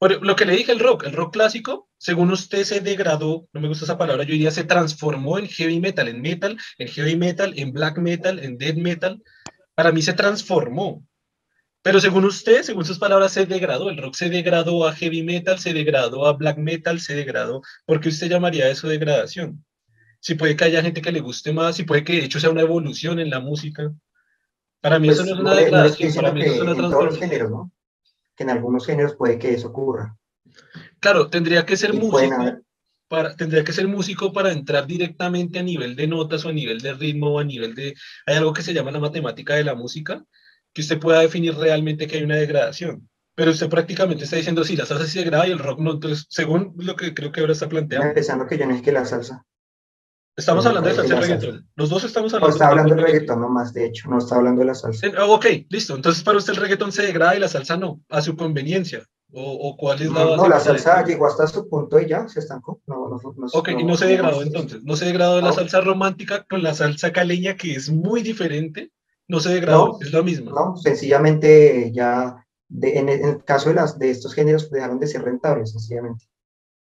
Por lo que le dije el rock, el rock clásico, según usted se degradó, no me gusta esa palabra, yo diría se transformó en heavy metal, en metal, en heavy metal, en black metal, en death metal. Para mí se transformó. Pero según usted, según sus palabras, se degradó. El rock se degradó a heavy metal, se degradó a black metal, se degradó. ¿Por qué usted llamaría eso degradación? Si puede que haya gente que le guste más, si puede que de hecho sea una evolución en la música. Para mí eso pues, no es una degradación, para mí eso es una transformación en algunos géneros puede que eso ocurra. Claro, tendría que ser músico. Para, tendría que ser músico para entrar directamente a nivel de notas o a nivel de ritmo o a nivel de... Hay algo que se llama la matemática de la música, que usted pueda definir realmente que hay una degradación. Pero usted prácticamente está diciendo, sí, la salsa sí degrada y el rock no. Entonces, según lo que creo que ahora está planteando. Empezando que yo no es que la salsa. Estamos hablando de salsa y reggaetón. Los dos estamos hablando. No está hablando del reggaetón nomás, de hecho, no está hablando de la salsa. ok, listo. Entonces, para usted el reggaetón se degrada y la salsa no, a su conveniencia. ¿O, cuál es la No, la salsa llegó hasta su punto y ya se estancó. No, no, no, ok, y no se degradó entonces. No se degradó la salsa romántica con la salsa caleña, que es muy diferente. No se degradó, es lo mismo. No, sencillamente ya, en, el caso de, las, de estos géneros, dejaron de ser rentables, sencillamente.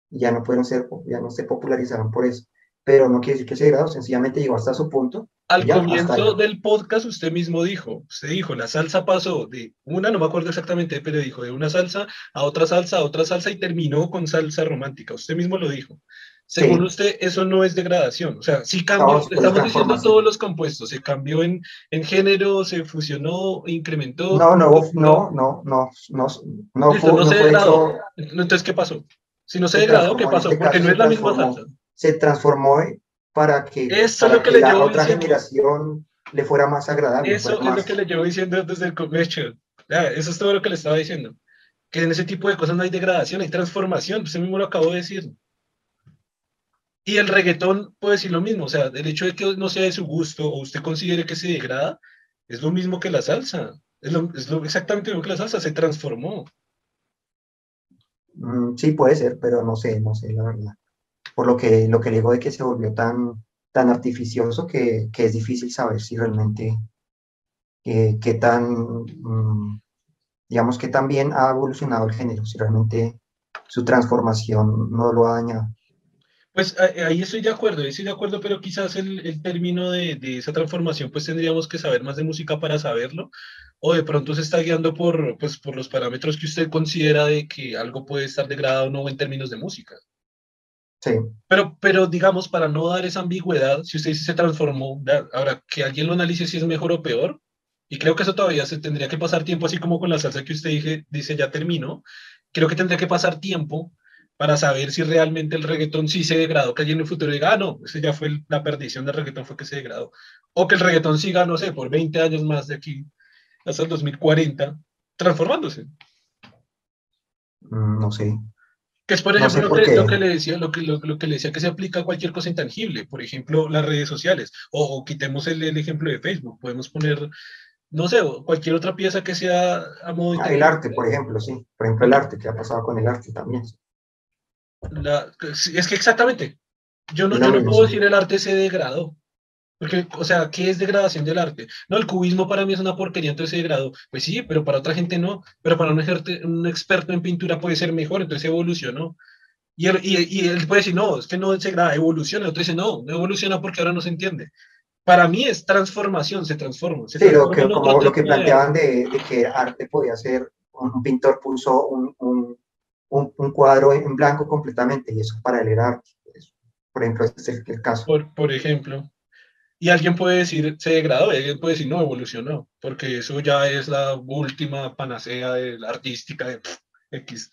Y ya no pueden ser, ya no se popularizaron por eso pero no quiere decir que se degradó, sencillamente llegó hasta su punto. Al comienzo del podcast usted mismo dijo, usted dijo, la salsa pasó de una, no me acuerdo exactamente, pero dijo, de una salsa a otra salsa, a otra salsa y terminó con salsa romántica, usted mismo lo dijo. Según usted, eso no es degradación, o sea, sí cambió, estamos diciendo todos los compuestos, se cambió en, en género, se fusionó, incrementó. No, no, no, no, no, no, no, fue, no se degradó. Entonces, ¿qué pasó? Si no se, degradó, ¿qué pasó? Este Porque no es la misma salsa se transformó para que, la otra generación le fuera más agradable. Eso es lo que le llevo diciendo desde el comienzo. eso es todo lo que le estaba diciendo. Que en ese tipo de cosas no hay degradación, hay transformación. Usted mismo lo acabo de decir. Y el reggaetón puede decir lo mismo. O sea, el hecho de que no sea de su gusto o usted considere que se degrada, es lo mismo que la salsa. Es, lo, es lo, exactamente lo mismo que la salsa. Se transformó. Mm, sí, puede ser, pero no sé, no sé, la verdad por lo que, lo que digo de que se volvió tan, tan artificioso que, que es difícil saber si realmente, eh, qué tan, mm, digamos que también ha evolucionado el género, si realmente su transformación no lo ha dañado. Pues ahí estoy de acuerdo, estoy de acuerdo, pero quizás el, el término de, de, esa transformación, pues tendríamos que saber más de música para saberlo, o de pronto se está guiando por, pues, por los parámetros que usted considera de que algo puede estar degradado o no en términos de música. Sí. Pero, pero digamos, para no dar esa ambigüedad, si usted dice se transformó, ahora que alguien lo analice si es mejor o peor, y creo que eso todavía se tendría que pasar tiempo, así como con la salsa que usted dije, dice ya terminó, creo que tendría que pasar tiempo para saber si realmente el reggaetón sí se degradó, que alguien en el futuro diga, ah, no, ese ya fue la perdición del reggaetón, fue que se degradó. O que el reggaetón siga, no sé, por 20 años más de aquí hasta el 2040, transformándose. Mm, no sé. Que es, por ejemplo, lo, que, le decía, lo que, lo, que le decía que se aplica a cualquier cosa intangible, por ejemplo, las redes sociales, o, quitemos el, el, ejemplo de Facebook, podemos poner, no sé, cualquier otra pieza que sea a modo ah, El arte, por ejemplo, sí, por ejemplo, el arte, que ha pasado con el arte también. es que exactamente, yo no, yo no puedo decir el arte se degradó, porque, o sea, ¿qué es degradación del arte? No, el cubismo para mí es una porquería, entonces se degradó. Pues sí, pero para otra gente no. Pero para un, un experto en pintura puede ser mejor, entonces evolucionó. Y él, y, y él puede decir, no, es que no se degrada, evoluciona. Otro dice, no, no evoluciona porque ahora no se entiende. para mí es transformación, se transforma. sí, lo que, como lo que planteaban de, de, que arte podía ser, un pintor puso un, un, un, cuadro en blanco completamente y eso para él era arte. Por ejemplo, este es el, el caso. Por, por ejemplo. Y alguien puede decir, se degradó, y alguien puede decir, no, evolucionó, porque eso ya es la última panacea de la artística de X.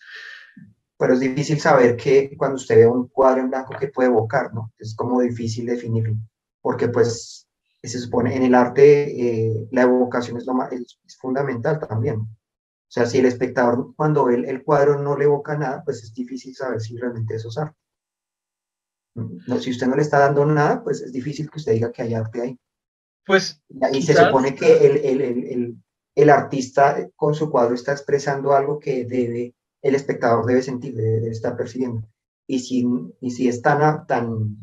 Pero es difícil saber que cuando usted ve un cuadro en blanco que puede evocar, ¿no? Es como difícil definirlo, porque pues se supone en el arte eh, la evocación es, lo más, es, fundamental también. O sea, si el espectador cuando ve el, cuadro no le evoca nada, pues es difícil saber si realmente eso es arte. No, si usted no le está dando nada, pues es difícil que usted diga que hay arte ahí. Pues. Y se supone que el, el, el, el, artista con su cuadro está expresando algo que debe, el espectador debe sentir, debe, estar percibiendo. Y si, y si es tan, tan,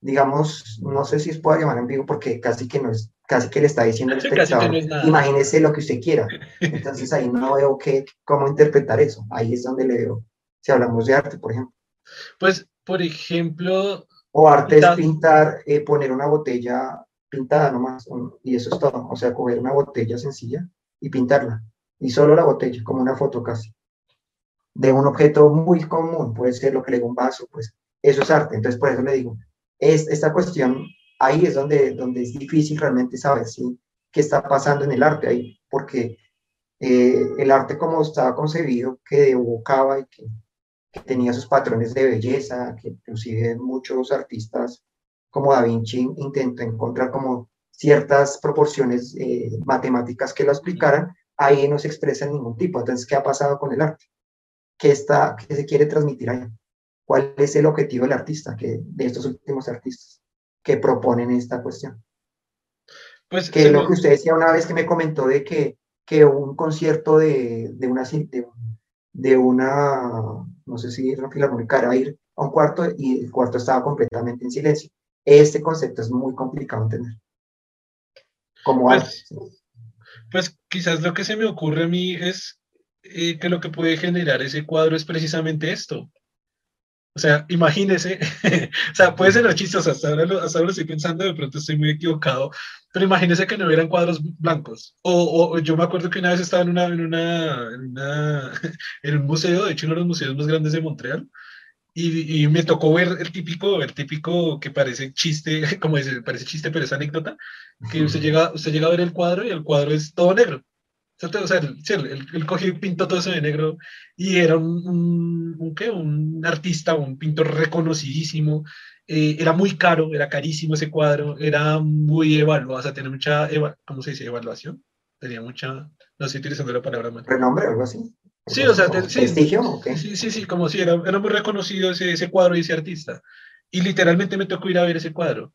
digamos, no sé si es puede llamar ambiguo porque casi que no es, casi que le está diciendo al espectador, imagínese lo que usted quiera. Entonces ahí no veo que, cómo interpretar eso. Ahí es donde le veo, si hablamos de arte, por ejemplo. Pues por ejemplo... O arte es pintar, eh, poner una botella pintada nomás, y eso es todo. O sea, coger una botella sencilla y pintarla. Y solo la botella, como una foto casi. De un objeto muy común, puede ser lo que le digo un vaso, pues eso es arte. Entonces, por eso le digo, es, esta cuestión, ahí es donde, donde es difícil realmente saber si, qué está pasando en el arte ahí, porque eh, el arte como estaba concebido, que evocaba y que que tenía sus patrones de belleza, que inclusive muchos artistas como Da Vinci intentó encontrar como ciertas proporciones eh, matemáticas que lo explicaran, ahí no se expresa ningún tipo. Entonces, ¿qué ha pasado con el arte? ¿Qué, está, qué se quiere transmitir ahí? ¿Cuál es el objetivo del artista, que, de estos últimos artistas que proponen esta cuestión? Pues, que lo que usted decía una vez que me comentó de que, que un concierto de, de, una, de, de una, no sé si una filarmónica, era ir a un cuarto y el cuarto estaba completamente en silencio. Este concepto es muy complicado de entender. Como pues, pues quizás lo que se me ocurre a mí es eh, que lo que puede generar ese cuadro es precisamente esto. O sea, imagínese, (laughs) o sea, puede ser chistoso, hasta ahora, lo, hasta ahora lo estoy pensando, de pronto estoy muy equivocado, pero imagínese que no hubieran cuadros blancos. O, o, yo me acuerdo que una vez estaba en, una, en, una, en, una, (laughs) en un museo, de hecho uno de los museos más grandes de Montreal, y, y, me tocó ver el típico, el típico que parece chiste, (laughs) como dice, parece chiste, pero es anécdota, que usted llega, usted llega a ver el cuadro y el cuadro es todo negro. O sea, él, él, cogió y pintó todo eso de negro y era un, un, ¿qué? un artista, un pintor reconocidísimo. Eh, era muy caro, era carísimo ese cuadro, era muy evaluado, o sea, tenía mucha, ¿cómo se dice? Evaluación. Tenía mucha, no estoy utilizando la palabra mal. ¿Renombre o algo así? Sí, o sea, sí, ¿Prestigio? Sí, sí, sí, como si era, era muy reconocido ese, ese cuadro y ese artista. Y literalmente me tocó ir a ver ese cuadro.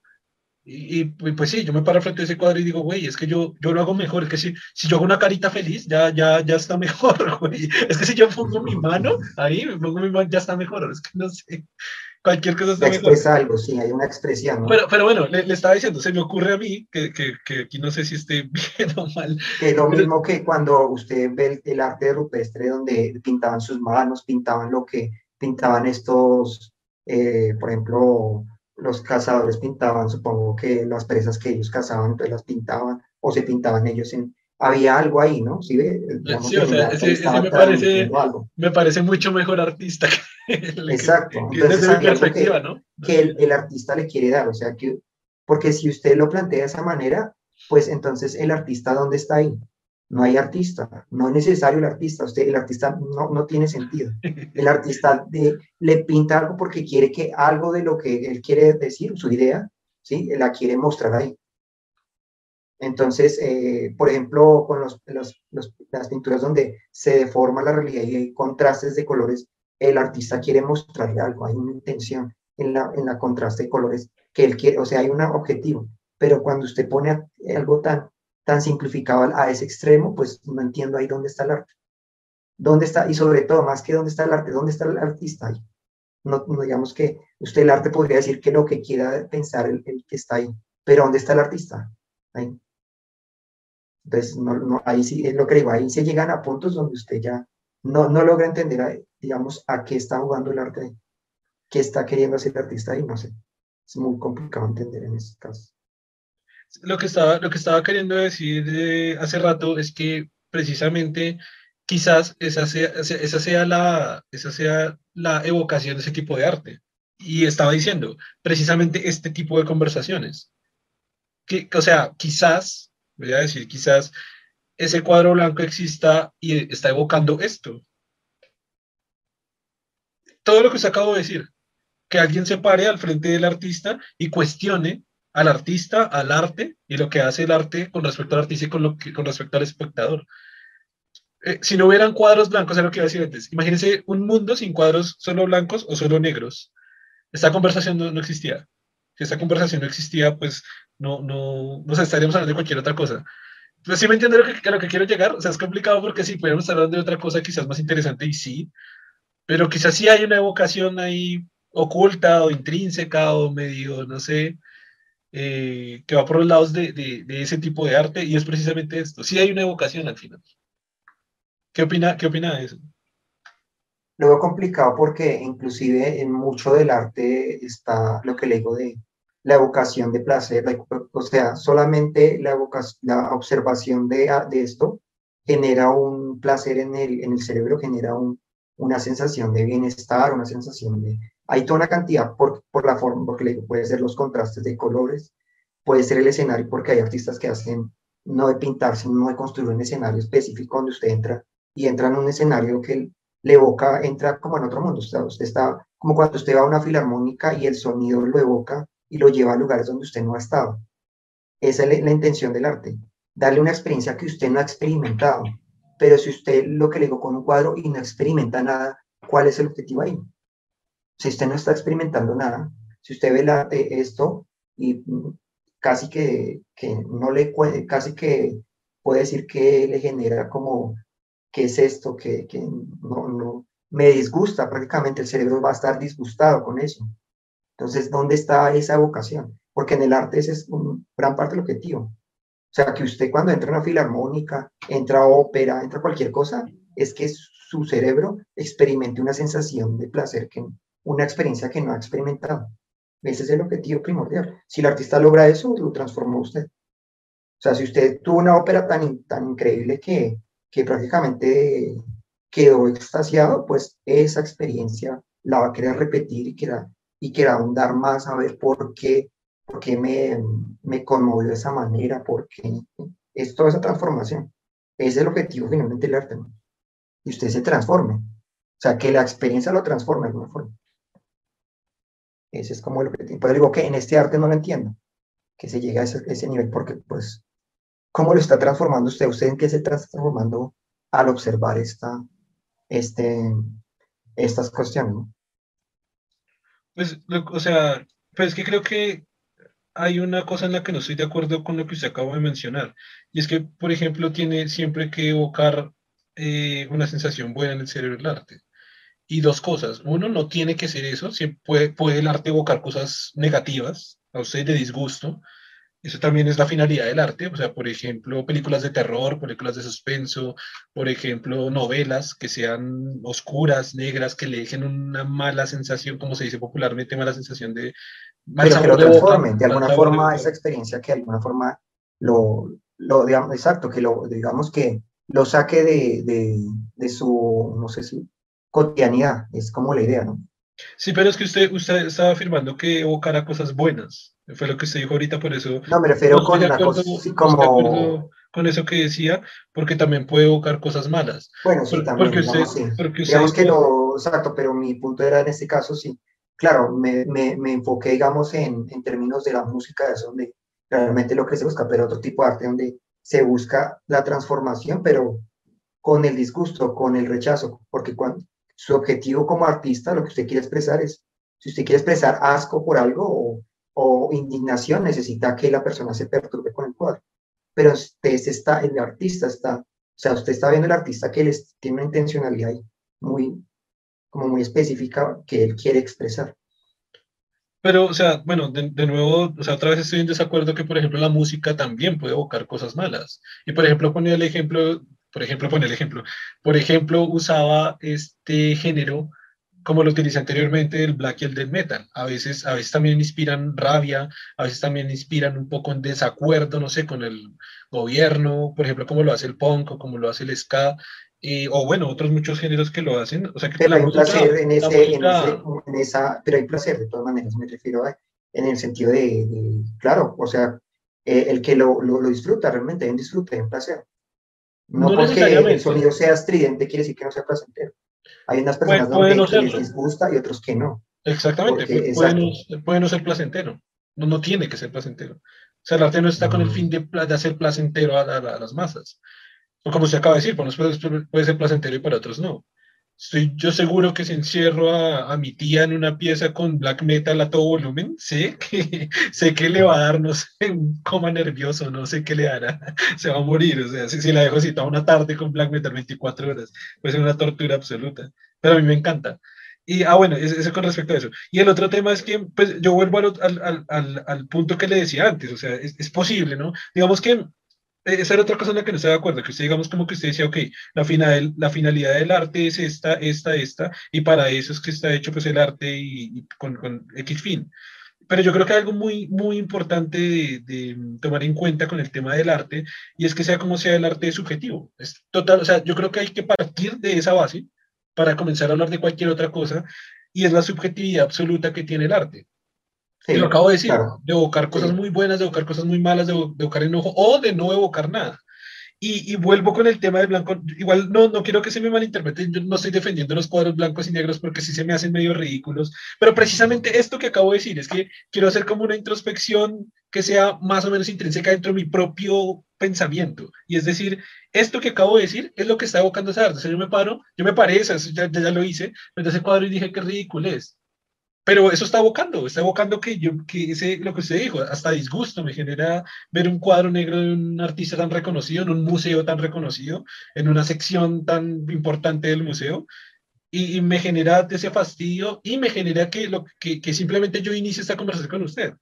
Y, pues sí, yo me paro frente a ese cuadro y digo, güey, es que yo, yo lo hago mejor, es que si, si yo hago una carita feliz, ya, ya, ya está mejor, (laughs) güey. Es que si yo pongo mi mano ahí, me pongo mi mano, ya está mejor, es que no sé. Cualquier cosa está mejor. Expresa algo, sí, hay una expresión. ¿no? Pero, pero bueno, le, le, estaba diciendo, se me ocurre a mí, que, que, que, aquí no sé si esté (laughs) bien o mal. Que lo mismo que cuando usted ve el, el arte rupestre donde pintaban sus manos, pintaban lo que pintaban estos, eh, por ejemplo, los cazadores pintaban, supongo que las presas que ellos cazaban, entonces las pintaban, o se pintaban ellos en... Había algo ahí, ¿no? Sí, sí o sea, ese, ese me, parece, me parece mucho mejor artista que (laughs) Exacto. Que, desde mi perspectiva, que, ¿no? Que el, el, artista le quiere dar, o sea, que... Porque si usted lo plantea de esa manera, pues entonces el artista, ¿dónde está ahí? No hay artista, no es necesario el artista, usted, el artista no, no tiene sentido. (laughs) El artista de, le pinta algo porque quiere que algo de lo que él quiere decir, su idea, ¿sí? la quiere mostrar ahí. Entonces, eh, por ejemplo, con los, los, las pinturas donde se deforma la realidad y hay contrastes de colores, el artista quiere mostrarle algo, hay una intención en la, en la contraste de colores que él quiere, o sea, hay un objetivo, pero cuando usted pone algo tan tan simplificado a ese extremo, pues no entiendo ahí dónde está el arte. ¿Dónde está? Y sobre todo, más que dónde está el arte, ¿dónde está el artista ahí? No, digamos que usted el arte podría decir que lo que quiera pensar el, que está ahí, pero ¿dónde está el artista? Ahí. Entonces, no, no, ahí sí es lo que digo, ahí se llegan a puntos donde usted ya no, no logra entender, digamos, a qué está jugando el arte, qué está queriendo hacer el artista ahí, no sé. Es muy complicado entender en esos casos. Lo que estaba, lo que estaba queriendo decir eh, hace rato es que precisamente quizás esa sea, esa sea, la, esa sea la evocación de ese tipo de arte. Y estaba diciendo, precisamente este tipo de conversaciones. Que, o sea, quizás, voy a decir, quizás ese cuadro blanco exista y está evocando esto. Todo lo que se acabo de decir, que alguien se pare al frente del artista y cuestione al artista, al arte y lo que hace el arte con respecto al artista y con, lo que, con respecto al espectador. Eh, si no hubieran cuadros blancos, es lo que iba a decir antes. Imagínense un mundo sin cuadros solo blancos o solo negros. Esta conversación no, existía. Si esta conversación no existía, pues no, no, no estaríamos hablando de cualquier otra cosa. Pues sí me entiendo lo que, a lo que quiero llegar. O sea, es complicado porque sí, podríamos estar hablando de otra cosa quizás más interesante y sí, pero quizás sí hay una evocación ahí oculta o intrínseca o medio, no sé, eh, que va por los lados de, de, ese tipo de arte y es precisamente esto. Sí hay una evocación al final. ¿Qué opina, qué opina de eso? Lo veo complicado porque inclusive en mucho del arte está lo que le digo de la evocación de placer, o sea, solamente la, la observación de, de, esto genera un placer en el, en el cerebro, genera un, una sensación de bienestar, una sensación de... Hay toda una cantidad por, por la forma, porque le puede ser los contrastes de colores, puede ser el escenario, porque hay artistas que hacen no de pintar, sino de construir un escenario específico donde usted entra y entra en un escenario que le evoca, entra como en otro mundo. Usted, está como cuando usted va a una filarmónica y el sonido lo evoca y lo lleva a lugares donde usted no ha estado. Esa es la, intención del arte, darle una experiencia que usted no ha experimentado. Pero si usted lo que le digo con un cuadro y no experimenta nada, ¿cuál es el objetivo ahí? Si usted no está experimentando nada, si usted ve la, esto y casi que, que no le casi que puede decir que le genera como qué es esto, que, que no, no, me disgusta prácticamente, el cerebro va a estar disgustado con eso. Entonces, ¿dónde está esa vocación? Porque en el arte ese es un, gran parte del objetivo. O sea, que usted cuando entra a una filarmónica, entra a ópera, entra a cualquier cosa, es que su cerebro experimente una sensación de placer, que, una experiencia que no ha experimentado. Ese es el objetivo primordial. Si el artista logra eso, lo transformó usted. O sea, si usted tuvo una ópera tan, tan increíble que, que prácticamente quedó extasiado, pues esa experiencia la va a querer repetir y quiera, y quiera ahondar más a ver por qué, por qué me, me conmovió de esa manera, por qué es toda esa transformación. Ese es el objetivo finalmente del arte. Y usted se transforme. O sea, que la experiencia lo transforme de alguna forma. Ese es como el objetivo. Pero digo que en este arte no lo entiendo, que se llega a ese, ese nivel, porque pues ¿Cómo lo está transformando usted? ¿Usted en qué se está transformando al observar esta, este, estas cuestiones? Pues, o sea, pues que creo que hay una cosa en la que no estoy de acuerdo con lo que usted acaba de mencionar. Y es que, por ejemplo, tiene siempre que evocar eh, una sensación buena en el cerebro del arte. Y dos cosas. Uno, no tiene que ser eso. Siempre puede, puede el arte evocar cosas negativas, a usted de disgusto. Eso también es la finalidad del arte, o sea, por ejemplo, películas de terror, películas de suspenso, por ejemplo, novelas que sean oscuras, negras, que le dejen una mala sensación, como se dice popularmente, mala sensación de... Pero que lo transformen, de, alguna forma, esa experiencia que de alguna forma lo, lo digamos, exacto, que lo, digamos que lo saque de, de, de su, no sé si, cotidianidad, es como la idea, ¿no? Sí, pero es que usted, usted estaba afirmando que evocara cosas buenas. Fue lo que usted dijo ahorita, por eso. No, me refiero con la cosa, como. Con eso que decía, porque también puede evocar cosas malas. Bueno, sí, también. Porque usted, sí. porque usted digamos que no, exacto, pero mi punto era en este caso, sí. Claro, me, me, me enfoqué, digamos, en, en, términos de la música, es donde realmente lo que se busca, pero otro tipo de arte donde se busca la transformación, pero con el disgusto, con el rechazo, porque cuando, su objetivo como artista, lo que usted quiere expresar es, si usted quiere expresar asco por algo o, indignación, necesita que la persona se perturbe con el cuadro. Pero usted está, el artista está, o sea, usted está viendo el artista que les, tiene una intencionalidad muy, como muy específica que él quiere expresar. Pero, o sea, bueno, de, de, nuevo, o sea, otra vez estoy en desacuerdo que, por ejemplo, la música también puede evocar cosas malas. Y, por ejemplo, ponía el ejemplo por ejemplo, pone el ejemplo, por ejemplo, usaba este género como lo utilicé anteriormente el black y el death metal. A veces, a veces también inspiran rabia, a veces también inspiran un poco en desacuerdo, no sé, con el gobierno, por ejemplo, como lo hace el punk o como lo hace el ska, o bueno, otros muchos géneros que lo hacen. O sea, que pero hay placer en, ese, en, esa, pero hay placer de todas maneras, me refiero a, en el sentido de, claro, o sea, eh, el que lo, lo, disfruta realmente, hay un disfrute, hay un placer. No, porque el sonido sea estridente quiere decir que no sea placentero. Hay unas personas donde les gusta y otros que no. Exactamente, puede, no, ser placentero. No, no tiene que ser placentero. O sea, el arte no está con el fin de, de hacer placentero a, las masas. O como se acaba de decir, para unos puede, ser placentero y para otros no. Estoy yo seguro que si encierro a, mi tía en una pieza con black metal a todo volumen, sé que, (laughs) sé que le va a dar, no sé, un coma nervioso, no sé qué le hará, (laughs) se va a morir. O sea, si, si la dejo citada una tarde con black metal 24 horas, puede ser una tortura absoluta. Pero a mí me encanta. Y, ah, bueno, eso, con respecto a eso. Y el otro tema es que, pues, yo vuelvo al, al, al, al punto que le decía antes, o sea, es, es, posible, ¿no? Digamos que esa era otra cosa en la que no estoy de acuerdo, que usted, digamos, como que usted decía, ok, la, final, la finalidad del arte es esta, esta, esta, y para eso es que está hecho, pues, el arte y, con, con, X fin. Pero yo creo que hay algo muy, muy importante de, de, tomar en cuenta con el tema del arte, y es que sea como sea el arte subjetivo. Es total, o sea, yo creo que hay que partir de esa base, para comenzar a hablar de cualquier otra cosa, y es la subjetividad absoluta que tiene el arte. Y lo acabo de decir, de evocar cosas muy buenas, de evocar cosas muy malas, de, evocar enojo o de no evocar nada. Y, y, vuelvo con el tema del blanco. Igual no, no quiero que se me malinterpreten, yo no estoy defendiendo los cuadros blancos y negros porque sí se me hacen medio ridículos, pero precisamente esto que acabo de decir es que quiero hacer como una introspección que sea más o menos intrínseca dentro de mi propio pensamiento. Y es decir, esto que acabo de decir es lo que está evocando esa arte. O sea, yo me paro, yo me paré, ya, ya, lo hice, me ese cuadro y dije qué ridículo es. Pero eso está evocando, está evocando que yo, que ese, lo que usted dijo, hasta disgusto me genera ver un cuadro negro de un artista tan reconocido, en un museo tan reconocido, en una sección tan importante del museo, y, me genera ese fastidio y me genera que, lo, que, que simplemente yo inicie esta conversación con usted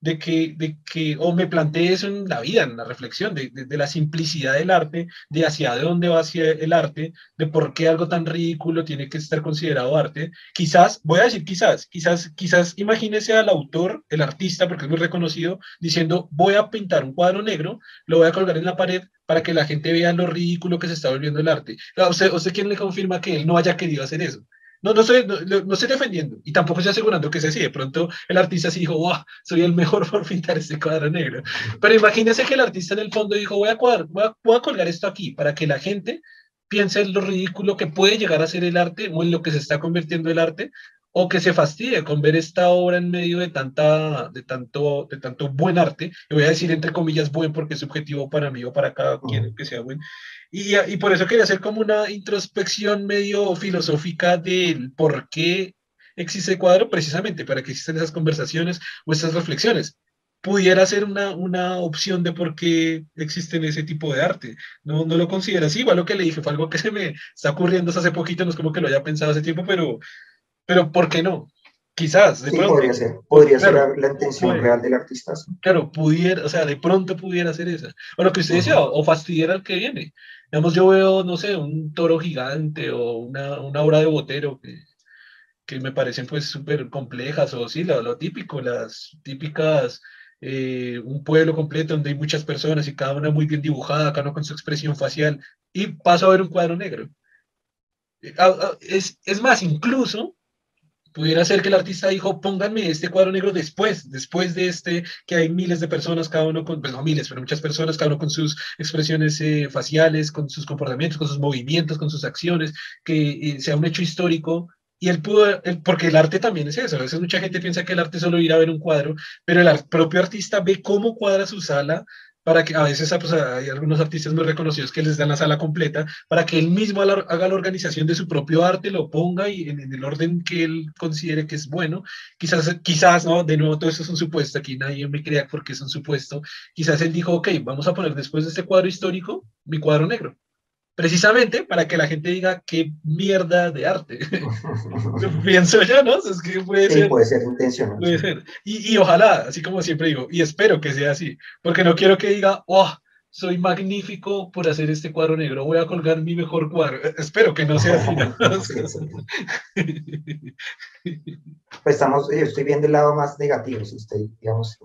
de que, de que, o me planteé eso en la vida, en la reflexión, de, de, la simplicidad del arte, de hacia dónde va hacia el arte, de por qué algo tan ridículo tiene que estar considerado arte. Quizás, voy a decir quizás, quizás, quizás imagínese al autor, el artista, porque es muy reconocido, diciendo, voy a pintar un cuadro negro, lo voy a colgar en la pared para que la gente vea lo ridículo que se está volviendo el arte. Sea, ¿usted quién le confirma que él no haya querido hacer eso? No, no estoy, no, estoy defendiendo y tampoco estoy asegurando que sea así. De pronto el artista sí dijo, wow, soy el mejor (laughs) por pintar este cuadro negro. Pero imagínese que el artista en el fondo dijo, voy a, cuadrar, voy a, voy a colgar esto aquí para que la gente piense en lo ridículo que puede llegar a ser el arte o en lo que se está convirtiendo el arte o que se fastidie con ver esta obra en medio de tanta de tanto de tanto buen arte y voy a decir entre comillas buen porque es subjetivo para mí o para cada quien que sea buen y, y por eso quería hacer como una introspección medio filosófica del por qué existe el cuadro, precisamente para que existan esas conversaciones o esas reflexiones. Pudiera ser una, una opción de por qué existen ese tipo de arte. No, no lo considero así, igual lo que le dije fue algo que se me está ocurriendo hace poquito, no es como que lo haya pensado hace tiempo, pero, pero ¿por qué no? Quizás, de pronto. Podría ser, podría ser la, intención real del artista. Claro, pudiera, o sea, de pronto pudiera ser esa. O lo que usted decía, o, fastidiar al que viene. Digamos, yo veo, no sé, un toro gigante o una, una obra de botero que, que me parecen pues súper complejas, o sí, lo, lo típico, las típicas, eh, un pueblo completo donde hay muchas personas y cada una muy bien dibujada, cada uno con su expresión facial, y paso a ver un cuadro negro. Eh, es, es más, incluso pudiera ser que el artista dijo, pónganme este cuadro negro después, después de este, que hay miles de personas, cada uno con, pues no miles, pero muchas personas, cada uno con sus expresiones eh, faciales, con sus comportamientos, con sus movimientos, con sus acciones, que eh, sea un hecho histórico. Y él pudo, porque el arte también es eso, a veces mucha gente piensa que el arte solo ir a ver un cuadro, pero el propio artista ve cómo cuadra su sala, para que a veces pues, hay algunos artistas muy reconocidos que les dan la sala completa, para que él mismo haga la organización de su propio arte, lo ponga y en, el orden que él considere que es bueno. Quizás, quizás, ¿no? De nuevo, todo eso es un supuesto, aquí nadie me crea porque es un supuesto. Quizás él dijo, ok, vamos a poner después de este cuadro histórico mi cuadro negro precisamente para que la gente diga qué mierda de arte. (laughs) Pienso yo, ¿no? Es que puede ser. Puede ser intencional. Puede ser. Y, y, ojalá, así como siempre digo, y espero que sea así, porque no quiero que diga, oh, soy magnífico por hacer este cuadro negro, voy a colgar mi mejor cuadro. Eh, espero que no sea así. ¿no? (laughs) pues estamos, yo estoy viendo el lado más negativo, si estoy, digamos,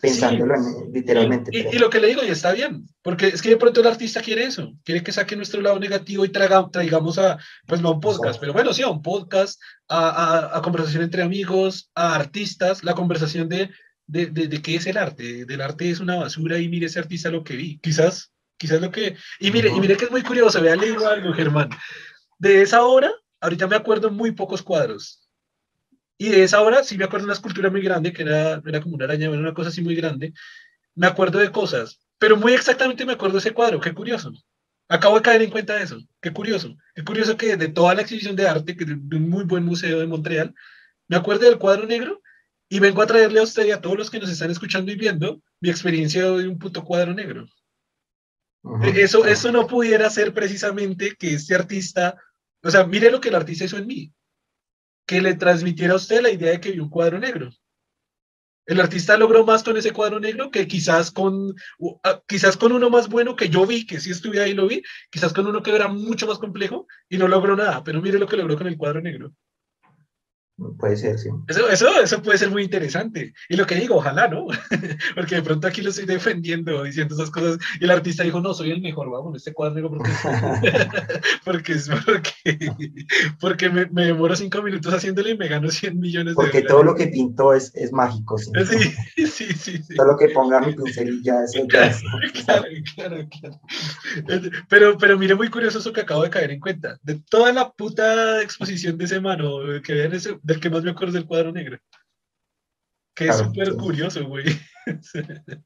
pensándolo literalmente. Y, lo que le digo, y está bien, porque es que de pronto el artista quiere eso, quiere que saque nuestro lado negativo y traiga, traigamos a, pues no a un podcast, pero bueno, sí, a un podcast, a, a, a, conversación entre amigos, a artistas, la conversación de, de, de, de, qué es el arte, del arte es una basura y mire ese artista lo que vi, quizás, quizás lo que... Y mire, y mire que es muy curioso, vea, le digo algo, Germán, de esa hora, ahorita me acuerdo muy pocos cuadros, y de esa hora sí me acuerdo de una escultura muy grande, que era, era como una araña, era una cosa así muy grande. Me acuerdo de cosas, pero muy exactamente me acuerdo de ese cuadro, qué curioso. Acabo de caer en cuenta de eso, qué curioso. Qué curioso que de toda la exhibición de arte, que de un muy buen museo de Montreal, me acuerdo del cuadro negro y vengo a traerle a usted y a todos los que nos están escuchando y viendo mi experiencia de un puto cuadro negro. Eso, eso no pudiera ser precisamente que este artista, o sea, mire lo que el artista hizo en mí que le transmitiera a usted la idea de que vio un cuadro negro. El artista logró más con ese cuadro negro que quizás con, ah, quizás con uno más bueno que yo vi, que sí estuve ahí y lo vi, quizás con uno que era mucho más complejo y no logró nada, pero mire lo que logró con el cuadro negro. Puede ser, sí. Eso, eso, eso puede ser muy interesante. Y lo que digo, ojalá, ¿no? (laughs) porque de pronto aquí lo estoy defendiendo, diciendo esas cosas. Y el artista dijo, no, soy el mejor, vamos, este cuadro porque, (laughs) porque es porque, porque me, me, demoro cinco minutos haciéndolo y me gano 100 millones de Porque todo lo que pintó es, es mágico. ¿sí? Sí, (laughs) sí, sí, sí. Todo lo que ponga mi pincelilla es claro, claro, claro, claro. Pero, pero mire, muy curioso eso que acabo de caer en cuenta. De toda la puta exposición de ese mano que vean ese del que más me acuerdo es del cuadro negro. Que es súper curioso, güey. (laughs)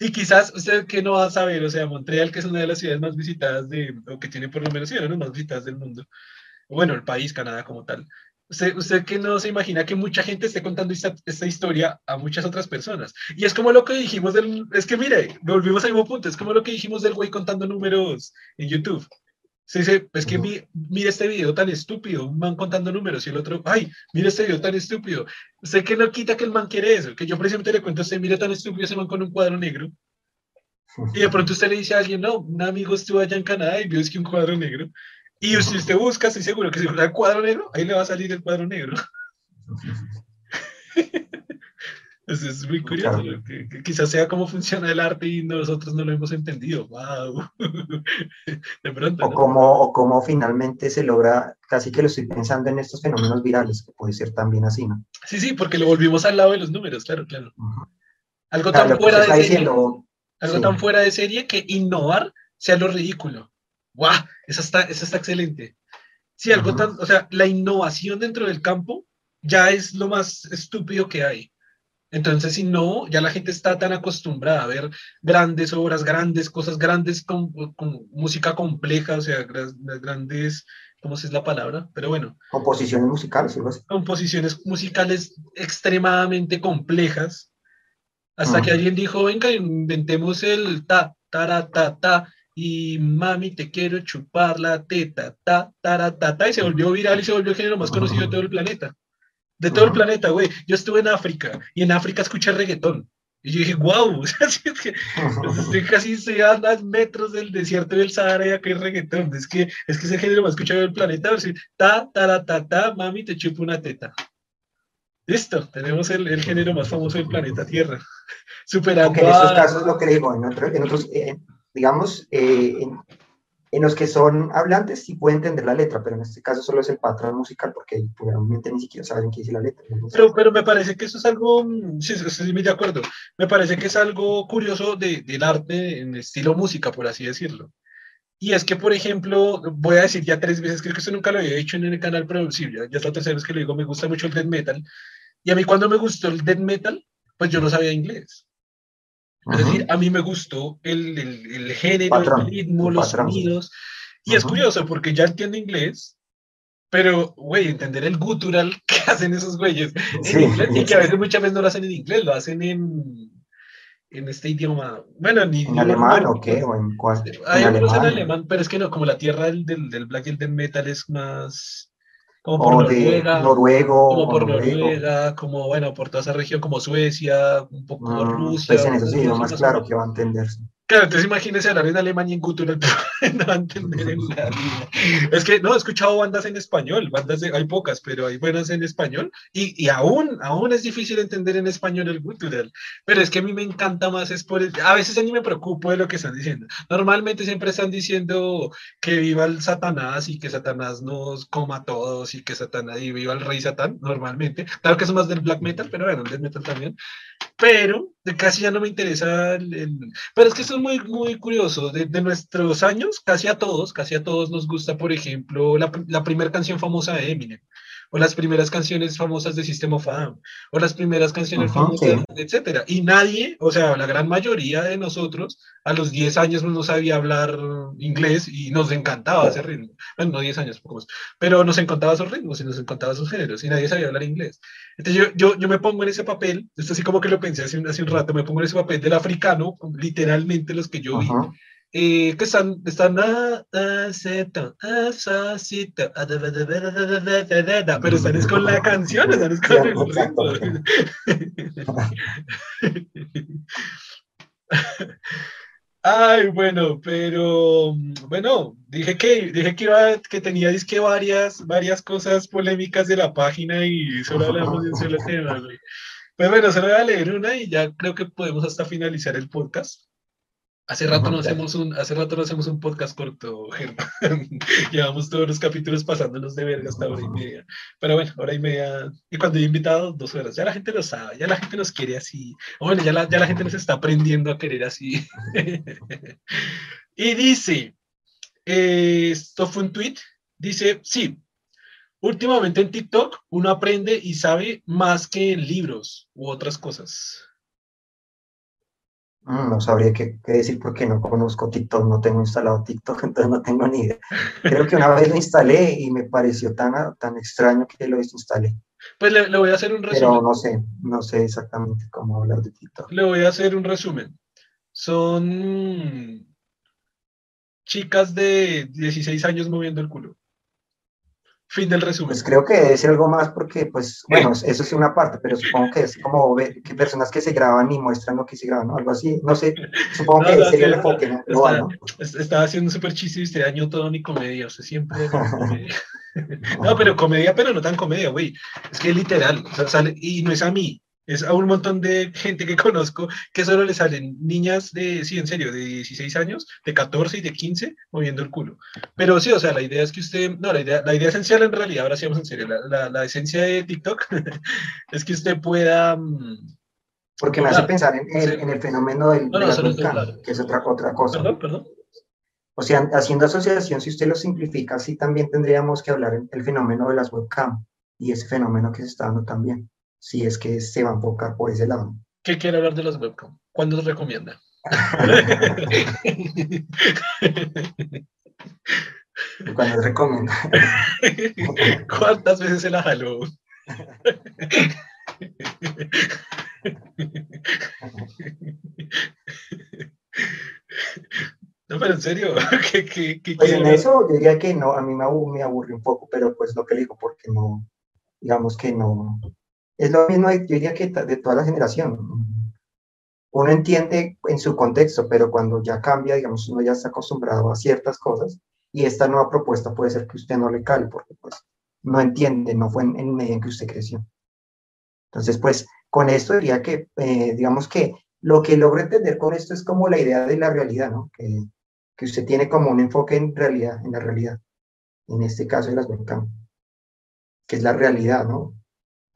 y quizás usted que no va a saber, o sea, Montreal, que es una de las ciudades más visitadas de, o que tiene por lo menos ciudades más visitadas del mundo. Bueno, el país, Canadá como tal. Usted, usted que no se imagina que mucha gente esté contando esta, esta, historia a muchas otras personas. Y es como lo que dijimos del, es que mire, volvimos al mismo punto, es como lo que dijimos del güey contando números en YouTube. Se dice, es que mira este video tan estúpido, un man contando números y el otro, ay, mira este video tan estúpido. Sé que no quita que el man quiere eso, que yo precisamente le cuento a usted, mira tan estúpido ese man con un cuadro negro. Y de pronto usted le dice a alguien, no, un amigo estuvo allá en Canadá y vio es que un cuadro negro. Y si usted busca, estoy seguro que si fuera cuadro negro, ahí le va a salir el cuadro negro. (laughs) es muy curioso, que, quizás sea cómo funciona el arte y nosotros no lo hemos entendido. ¡Wow! (laughs) De pronto. O, cómo, o cómo finalmente se logra, casi que lo estoy pensando en estos fenómenos virales, que puede ser también así, ¿no? Sí, sí, porque lo volvimos al lado de los números, claro, claro. Algo tan fuera de serie. algo tan fuera de serie que innovar sea lo ridículo. ¡Wow! Eso está, eso está excelente. Sí, algo tan, o sea, la innovación dentro del campo ya es lo más estúpido que hay. Entonces, si no, ya la gente está tan acostumbrada a ver grandes obras, grandes cosas, grandes con, música compleja, o sea, grandes, ¿cómo se es la palabra? Pero bueno. Composiciones musicales, así. Composiciones musicales extremadamente complejas, hasta que alguien dijo, venga, inventemos el ta, ta, ta, ta, y mami, te quiero chupar la teta, ta, ta, ta, ta, y se volvió viral y se volvió el género más conocido de todo el planeta de todo el planeta, güey. Yo estuve en África y en África escuché reggaetón. Y yo dije, wow, (laughs) es que, pues, estoy casi a metros del desierto del Sahara y acá hay reggaetón. Es que, es que es el género más escuchado del planeta. Decir, ta, ta, ta, ta, mami, te chupo una teta. Listo, tenemos el, el género más famoso del planeta Tierra. (laughs) Superando. en estos casos lo que digo, en, otros, eh, digamos, eh, en, en los que son hablantes sí pueden entender la letra, pero en este caso solo es el patrón musical porque probablemente ni siquiera saben qué dice la letra. Pero, pero me parece que eso es algo, mm, sí, sí, de acuerdo, me parece que es algo curioso de, del arte en estilo música, por así decirlo. Y es que, por ejemplo, voy a decir ya tres veces, creo que eso nunca lo había hecho en el canal producible, ya es la tercera vez que lo digo, me gusta mucho el death metal. Y a mí cuando me gustó el death metal, pues yo no sabía inglés. Es decir, a mí me gustó el, el, el género, el ritmo, los sonidos. Y es curioso porque ya entiendo inglés, pero, güey, entender el gutural (laughs) que hacen esos güeyes en inglés y que a veces muchas veces no lo hacen en inglés, lo hacen en, en este idioma. Bueno, ni, ¿En alemán o qué? ¿O en cuál? Hay algunos en alemán, pero es que no, como la tierra del, del, del black y el del metal es más como por o de Noruega, noruego, como por. Noruega, como bueno, por toda esa región, como Suecia, un poco Mm, Rusia. pues en Rusia idiomas, más claro que va a entenderse. Claro, entonces imagínese hablar en alemán y en gutural, (laughs) no va a entender en la. Es que no, he escuchado bandas en español, bandas de- hay pocas, pero hay buenas en español, y, y aún, aún es difícil entender en español el gutural, pero es que a mí me encanta más, es por el- a veces a mí me preocupo de lo que están diciendo. Normalmente siempre están diciendo que viva el Satanás y que Satanás nos coma a todos y que Satanás y viva el rey Satán, normalmente. Claro que es más del black metal, pero bueno, el death metal también. Pero casi ya no me interesa el, el- Pero es que esto es muy, muy curioso. De, de nuestros años, casi a todos, casi a todos nos gusta, por ejemplo, la, la primera canción famosa de Eminem, o las primeras canciones famosas de System of a Down, o las primeras canciones Ajá, famosas, sí. etcétera. Y nadie, o sea, la gran mayoría de nosotros, a los 10 años no sabía hablar inglés y nos encantaba ese ritmo. Bueno, no 10 años, poco más. Pero nos encantaba esos ritmos y nos encantaba esos géneros y nadie sabía hablar inglés. Entonces yo, yo, yo me pongo en ese papel, esto así como que lo pensé hace un, hace un rato, me pongo en ese papel del africano, literalmente los que yo vi, y que están, están, pero están es con la canción, están con el Exacto. Ay, bueno, pero bueno, dije que dije que iba, que tenía disque varias, varias cosas polémicas de la página y solo hablamos de un solo tema. Pues bueno, solo voy a leer una y ya creo que podemos hasta finalizar el podcast. Hace rato no hacemos un, hace rato no hacemos un podcast corto, Germán. (laughs) Llevamos todos los capítulos pasándonos de verga hasta hora y media. Pero bueno, hora y media. Y cuando he invitado, dos horas. Ya la gente lo sabe, ya la gente nos quiere así. Bueno, ya la, ya la gente nos está aprendiendo a querer así. (laughs) y dice, eh, esto fue un tweet, dice, sí, últimamente en TikTok uno aprende y sabe más que en libros u otras cosas. Mm, No sabría qué, qué decir porque no conozco TikTok, no tengo instalado TikTok, (laughs) entonces no tengo ni idea. Creo que una (laughs) vez lo instalé y me pareció tan, tan extraño que lo desinstalé, Pues le, le voy a hacer un pero resumen. no sé, no sé exactamente cómo hablar de TikTok. Le voy a hacer un resumen. Son chicas de 16 años moviendo el culo. Fin del resumen. Pues creo que debe ser algo más porque, pues, bueno, eso es una parte, pero supongo que es como ver que personas que se graban y muestran lo que se graban, ¿no? Algo así, no sé, supongo No, que sería el enfoque, ¿no? Global, ¿no? Es- Estaba haciendo un súper chiste y usted dañó todo mi comedia. Siempre daña mi comedia. (laughs) (laughs) No, pero comedia, pero no tan comedia, güey. Es que literal, o sea, sale, y no es a mí, es a un montón de gente que (laughs) conozco que solo le salen niñas de, sí, en serio, de 16 años, de 14 y de 15 moviendo el culo. Pero sí, o sea, la idea es que usted, no, la idea, la idea esencial en realidad, ahora sí vamos en serio, la, la, la esencia de TikTok (laughs) es que usted pueda... mm, Porque me hace Claro, pensar en el, sí. en el fenómeno del, No, no, claro. que es otra, otra cosa. Perdón, perdón. O sea, haciendo asociación, si usted lo simplifica, sí también tendríamos que hablar del fenómeno de las webcam y ese fenómeno que se está dando también, si es que se va a enfocar por ese lado. ¿Qué quiere hablar de las webcam? ¿Cuándo los recomienda? (laughs) Cuando les recomiendo. (laughs) ¿Cuántas veces se la jaló? No, pero en serio, (laughs) ¿qué, qué, qué Pues en eso yo diría que no, a mí me aburre un poco, pero pues lo que le digo, porque no, digamos que no, es lo mismo, yo diría que de toda la generación. Uno entiende en su contexto, pero cuando ya cambia, digamos, uno ya está acostumbrado a ciertas cosas y esta nueva propuesta puede ser que usted no le cale, porque pues no entiende, no fue en, en medio en que usted creció. Entonces, pues con esto diría que, eh, digamos que lo que logro entender con esto es como la idea de la realidad, ¿no? Que, que usted tiene como un enfoque en realidad, en la realidad, en este caso en las webcam, que es la realidad, ¿no?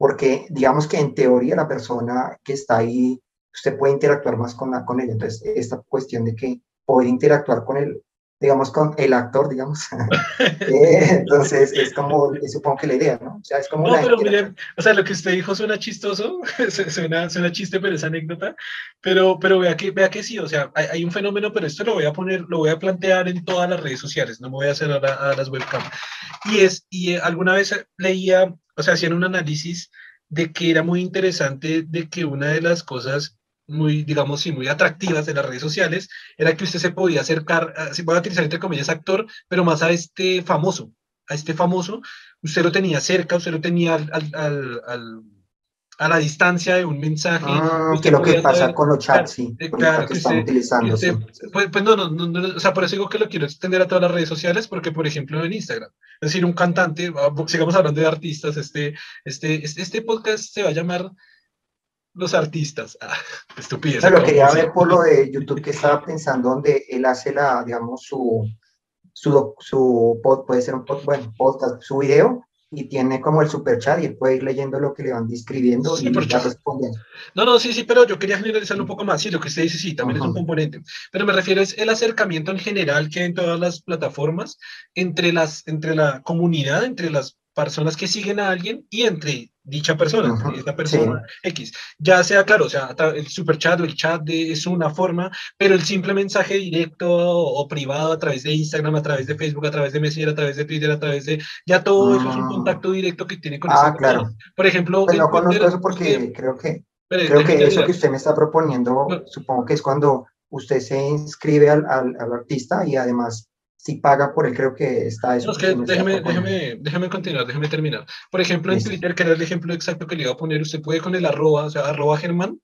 Porque digamos que en teoría la persona que está ahí, usted puede interactuar más con, la, con ella, entonces esta cuestión de que poder interactuar con el, digamos, con el actor, digamos, (laughs) eh, entonces es como, supongo que la idea, ¿no? O sea, es como No, pero mire, o sea, lo que usted dijo suena chistoso, (laughs) su- suena, suena chiste, pero es anécdota, pero, pero vea que, vea que sí, o sea, hay, hay un fenómeno, pero esto lo voy a poner, lo voy a plantear en todas las redes sociales, no me voy a hacer ahora a las webcam. Y es, y alguna vez leía, o sea, hacían un análisis de que era muy interesante de que una de las cosas muy, digamos, sí, muy atractivas de las redes sociales era que usted se podía acercar, a- se puede utilizar entre comillas actor, pero más a este famoso, a este famoso, usted lo tenía cerca, usted lo tenía al, a la distancia de un mensaje. Ah, que lo que pasa con los chats, sí. Claro, que, están utilizando. Pues, pues no, no, no, o sea, por eso digo que lo quiero extender a todas las redes sociales, porque, por ejemplo, en Instagram, es decir, un cantante, sigamos hablando de artistas, este, este, este, este podcast se va a llamar Los Artistas. (laughs) Ah, estupidez. lo quería ver por lo de YouTube que estaba pensando, donde él hace la, digamos, su, su, su puede ser un bueno, podcast, su video, y tiene como el super chat y él puede ir leyendo lo que le van describiendo y va respondiendo. No, no, sí, sí, pero yo quería generalizarlo un poco más. Sí, lo que usted dice, sí, también es un componente. Pero me refiero es el acercamiento en general que hay en todas las plataformas entre, las, entre la comunidad, entre las personas que siguen a alguien y entre dicha persona, esta persona X. Ya sea, claro, o sea, el super chat o el chat de, es una forma, pero el simple mensaje directo o, privado a través de Instagram, a través de Facebook, a través de Messenger, a través de Twitter, a través de... Ya todo eso es un ah. contacto directo que tiene con Ah, claro. Por ejemplo... Pues no conozco eso porque creo que... creo que eso que usted me está proponiendo, supongo que es cuando usted se inscribe al, al, al artista y además si paga por él, creo que está eso. No, es que déjeme, déjeme, déjeme, continuar, déjeme terminar. Por ejemplo, en Twitter, que era el ejemplo exacto que le iba a poner, usted puede con el arroba, o sea, arroba Germán,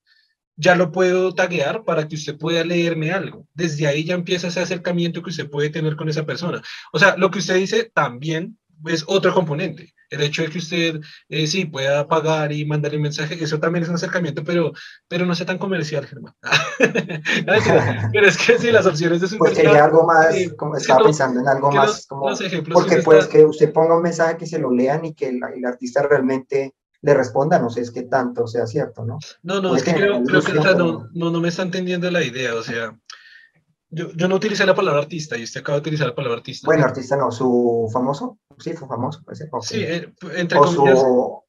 ya lo puedo taguear para que usted pueda leerme algo. Desde ahí ya empieza ese acercamiento que usted puede tener con esa persona. O sea, lo que usted dice también es otro componente. El hecho de que usted eh, sí pueda pagar y mandar el mensaje, eso también es un acercamiento, pero, pero no sea tan comercial, Germán. (laughs) (laughs) pero es que sí, las opciones de su Pues sería algo más, como estaba pensando en algo más, como, porque pues que usted ponga un mensaje que se lo lean y que el, artista realmente le responda, no sé, es que tanto sea cierto, ¿no? No, no, es que creo, que no, no, no me está entendiendo la idea, o sea, yo, yo, no utilicé la palabra artista y usted acaba de utilizar la palabra artista. Bueno, artista no, su famoso. Sí, fue famoso. Parece. Sí, eh, entre o comillas. Su,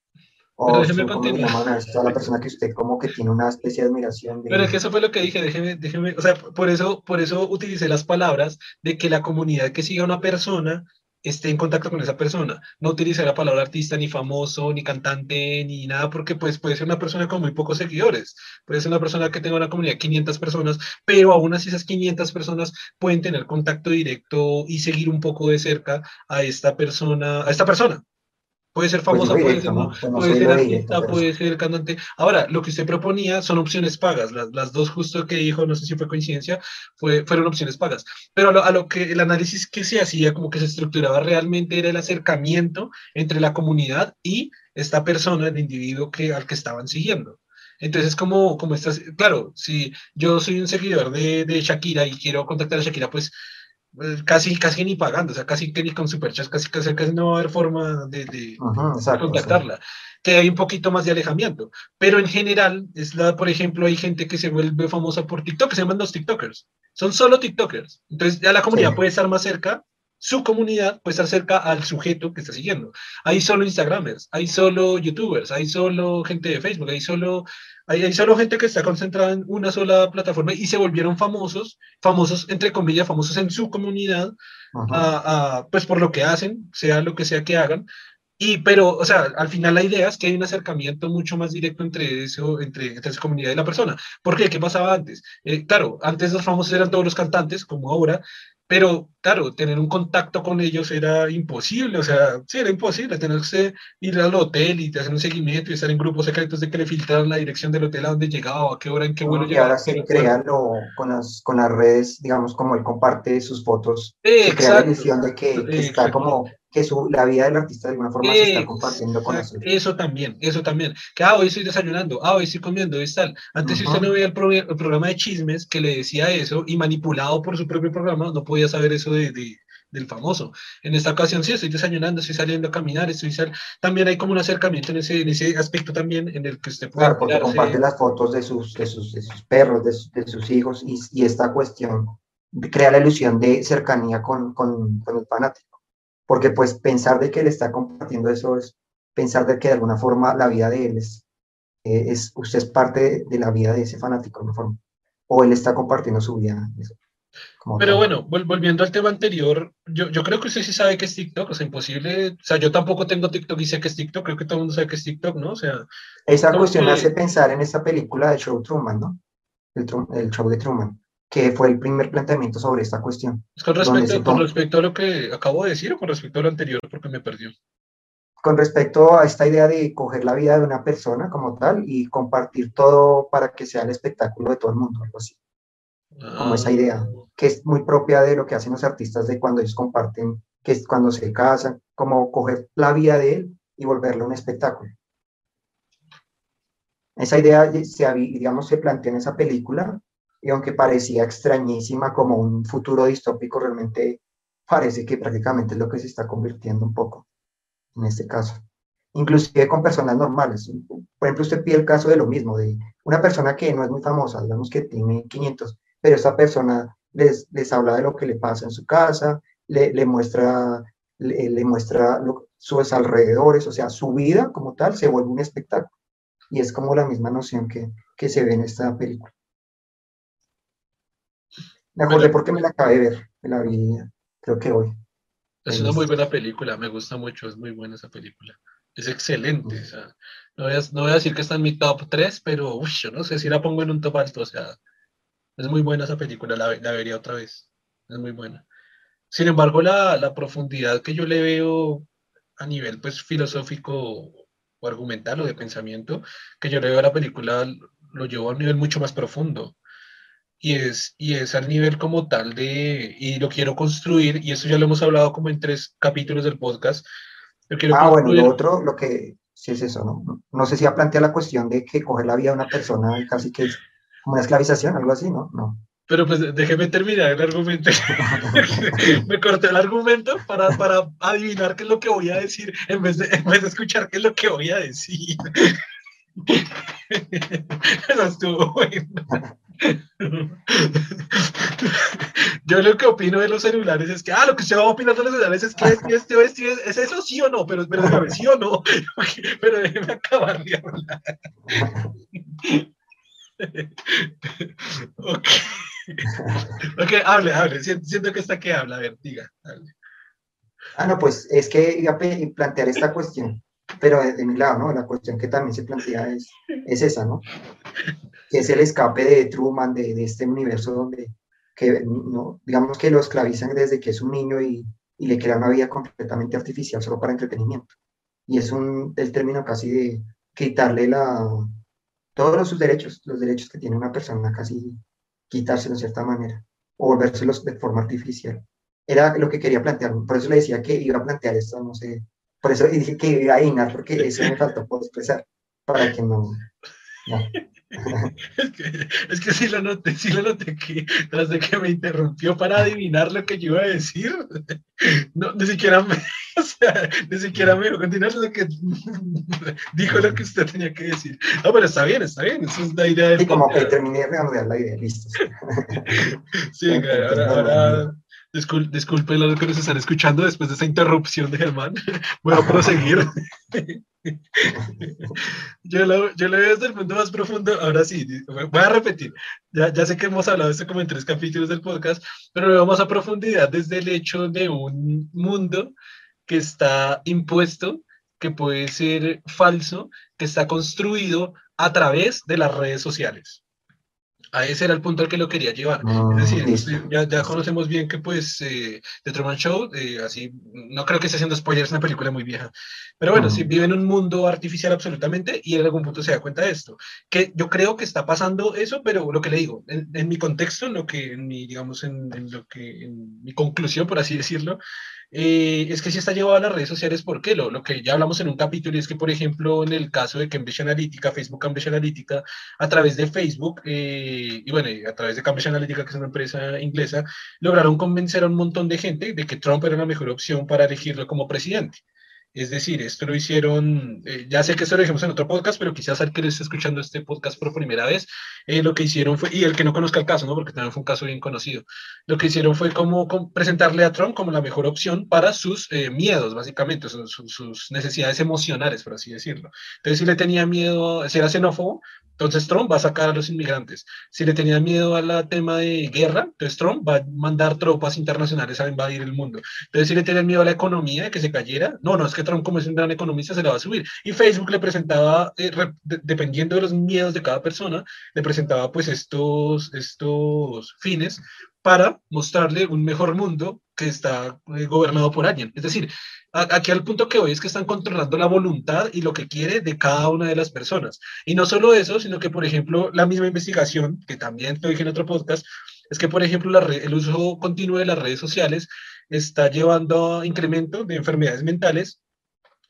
o su, la persona que usted como que tiene una especie de admiración. Pero es que eso fue lo que dije, déjeme, déjeme, o sea, por eso, por eso utilicé las palabras de que la comunidad que siga a una persona esté en contacto con esa persona. No utilice la palabra artista, ni famoso, ni cantante, ni nada, porque pues puede ser una persona con muy pocos seguidores. Puede ser una persona que tenga una comunidad de 500 personas, pero aún así esas 500 personas pueden tener contacto directo y seguir un poco de cerca a esta persona, a esta persona. Puede ser pues famosa, puede, ser, ¿no? puede ser artista, puede ser cantante. Ahora, lo que usted proponía son opciones pagas. Las, las, dos justo que dijo, no sé si fue coincidencia, fue, fueron opciones pagas. Pero a lo, a lo, que el análisis que se hacía, como que se estructuraba realmente, era el acercamiento entre la comunidad y esta persona, el individuo que, al que estaban siguiendo. Entonces, como, como estás, claro, si yo soy un seguidor de, de Shakira y quiero contactar a Shakira, pues, casi, casi ni pagando, o sea, casi que ni con superchats, casi, casi, casi no va a haber forma de, de, contactarla. Que hay un poquito más de alejamiento. Pero en general, es la, por ejemplo, hay gente que se vuelve famosa por TikTok, que se llaman los TikTokers. Son solo TikTokers. Entonces ya la comunidad puede estar más cerca, su comunidad puede estar cerca al sujeto que está siguiendo. Hay solo Instagramers, hay solo YouTubers, hay solo gente de Facebook, hay solo hay, solo gente que está concentrada en una sola plataforma y se volvieron famosos, famosos entre comillas, famosos en su comunidad, pues por lo que hacen, sea lo que sea que hagan. Y, pero, o sea, al final la idea es que hay un acercamiento mucho más directo entre eso, entre, entre esa comunidad y la persona. ¿Por qué? ¿Qué pasaba antes? Eh, claro, antes los famosos eran todos los cantantes, como ahora, pero claro, tener un contacto con ellos era imposible, o sea, sí, era imposible, tener que ir al hotel y hacer un seguimiento y estar en grupos secretos de que le filtraran la dirección del hotel a donde llegaba, a qué hora, en qué vuelo llegaba. Y ahora se crea con las, con las redes, digamos, como él comparte sus fotos, se crea la ilusión de que, que está como que su, la vida del artista de alguna forma se está compartiendo con eso. Eso también, eso también. Que, ah, hoy estoy desayunando, ah, hoy estoy comiendo, es tal. Antes, si usted no veía el, programa de chismes que le decía eso y manipulado por su propio programa, no podía saber eso de, de del famoso. En esta ocasión sí, estoy desayunando, estoy saliendo a caminar, estoy sal... también hay como un acercamiento en ese, en ese aspecto también en el que usted puede... Claro, porque comparte las fotos de sus, de sus, de sus perros, de, de sus hijos y, y, esta cuestión crea la ilusión de cercanía con, con, con el fanático porque pues pensar de que él está compartiendo eso es pensar de que de alguna forma la vida de él es, eh, es usted es parte de, la vida de ese fanático de alguna forma, o él está compartiendo su vida. Pero bueno, volviendo al tema anterior, yo, yo creo que usted sí sabe que es TikTok, o sea, imposible, o sea, yo tampoco tengo TikTok y sé que es TikTok, creo que todo el mundo sabe que es TikTok, ¿no? O sea... Esa cuestión hace pensar en esa película de Show Truman, ¿no? El, el show de Truman que fue el primer planteamiento sobre esta cuestión. con respecto, con respecto a lo que acabo de decir o con respecto a lo anterior, porque me perdió. Con respecto a esta idea de coger la vida de una persona como tal y compartir todo para que sea el espectáculo de todo el mundo, algo así. Como esa idea, ah. que es muy propia de lo que hacen los artistas de cuando ellos comparten, que es cuando se casan, como coger la vida de él y volverlo un espectáculo. Esa idea, se, digamos, se planteó en esa película y aunque parecía extrañísima como un futuro distópico, realmente parece que prácticamente es lo que se está convirtiendo un poco en este caso. Inclusive con personas normales. Por ejemplo, usted pide el caso de lo mismo, de una persona que no es muy famosa, digamos que tiene 500, pero esa persona les, les habla de lo que le pasa en su casa, le, le muestra, le, muestra sus alrededores, o sea, su vida como tal se vuelve un espectáculo. Y es como la misma noción que, que se ve en esta película. Me acordé porque me la acabé de ver, me la vi, creo que hoy. Es una muy buena película, me gusta mucho, es muy buena esa película. Es excelente, o sea, no voy, a, no voy a decir que está en mi top 3, pero uy, yo no sé si la pongo en un top alto, o sea, es muy buena esa película, la, la vería otra vez, es muy buena. Sin embargo, la, la, profundidad que yo le veo a nivel pues filosófico o argumental o de pensamiento, que yo le veo a la película, lo llevo a un nivel mucho más profundo y es, y es al nivel como tal de, y lo quiero construir, y eso ya lo hemos hablado como en tres capítulos del podcast. ah, bueno, lo otro, lo que sí es eso, ¿no? No sé si ha planteado la cuestión de que coger la vida de una persona casi que es como una esclavización, algo así, ¿no? No. Pero pues déjeme terminar el argumento. (laughs) (laughs) Me corté el argumento para, para adivinar qué es lo que voy a decir en vez de, en vez de escuchar qué es lo que voy a decir. (laughs) Eso estuvo bueno. (laughs) Yo lo que opino de los celulares es que, ah, lo que se va a opinar de los celulares es que es, es, es, es, eso sí o no, pero, pero sí o no, (laughs) pero déjeme acabar de hablar. (laughs) ok. Ok, hable, hable. Siento que está que habla. A ver, diga. Ah, no, pues es que iba a plantear esta cuestión, pero de, mi lado, ¿no? La cuestión que también se plantea es, es esa, ¿no? que es el escape de Truman, de, de este universo donde, que, no, digamos que lo esclavizan desde que es un niño y, y, le crean una vida completamente artificial solo para entretenimiento. Y es un, el término casi de quitarle la, todos sus derechos, los derechos que tiene una persona, casi quitárselos de cierta manera, o volvérselos de forma artificial. Era lo que quería plantear, por eso le decía que iba a plantear esto, no sé, por eso dije que iba a porque eso me faltó por expresar, para que no, no. (laughs) es, que, es que sí lo noté, sí lo noté que tras de que me interrumpió para adivinar lo que yo iba a decir, no, ni siquiera me, (laughs) o sea, ni siquiera me dijo continuar lo que (laughs) dijo lo que usted tenía que decir. No, pero está bien, está bien, esa es la idea del... Y como que terminé de la idea, listo. sí, ahora, ahora disculpe disculpen los que nos están escuchando después de esa interrupción de Germán. (laughs) Voy a proseguir. (laughs) yo, lo, veo desde el punto más profundo. Ahora sí, voy a repetir. Ya, ya sé que hemos hablado de esto como en tres capítulos del podcast, pero lo vemos a profundidad desde el hecho de un mundo que está impuesto, que puede ser falso, que está construido a través de las redes sociales a ese era el punto al que lo quería llevar. es decir, ya, ya, conocemos bien que pues eh, The Truman Show, eh, así, no creo que esté haciendo spoilers, una película muy vieja, pero bueno, si vive en un mundo artificial absolutamente y en algún punto se da cuenta de esto, que yo creo que está pasando eso, pero lo que le digo, en, mi contexto, en lo que, en mi, digamos, en, en, lo que, en mi conclusión, por así decirlo, eh, es que si está llevado a las redes sociales, ¿por qué? Lo, lo que ya hablamos en un capítulo es que, por ejemplo, en el caso de Cambridge Analytica, Facebook Cambridge Analytica, a través de Facebook, eh, y bueno, a través de Cambridge Analytica, que es una empresa inglesa, lograron convencer a un montón de gente de que Trump era la mejor opción para elegirlo como presidente. Es decir, esto lo hicieron, eh, ya sé que esto lo dijimos en otro podcast, pero quizás al que esté escuchando este podcast por primera vez, eh, lo que hicieron fue, y el que no conozca el caso, ¿no? porque también fue un caso bien conocido, lo que hicieron fue como, presentarle a Trump como la mejor opción para sus eh, miedos, básicamente, sus, sus, necesidades emocionales, por así decirlo. Entonces, si le tenía miedo, si era xenófobo, Entonces Trump va a sacar a los inmigrantes. Si le tenía miedo al tema de guerra, entonces Trump va a mandar tropas internacionales a invadir el mundo. Entonces si le tenía miedo a la economía, de que se cayera, no, no, es que Trump como es un gran economista se la va a subir. Y Facebook le presentaba, eh, dependiendo de los miedos de cada persona, le presentaba pues estos, estos fines para mostrarle un mejor mundo que está eh, gobernado por alguien. Es decir, aquí al punto que hoy es que están controlando la voluntad y lo que quiere de cada una de las personas. Y no solo eso, sino que, por ejemplo, la misma investigación, que también te dije en otro podcast, es que, por ejemplo, el uso continuo de las redes sociales está llevando a incremento de enfermedades mentales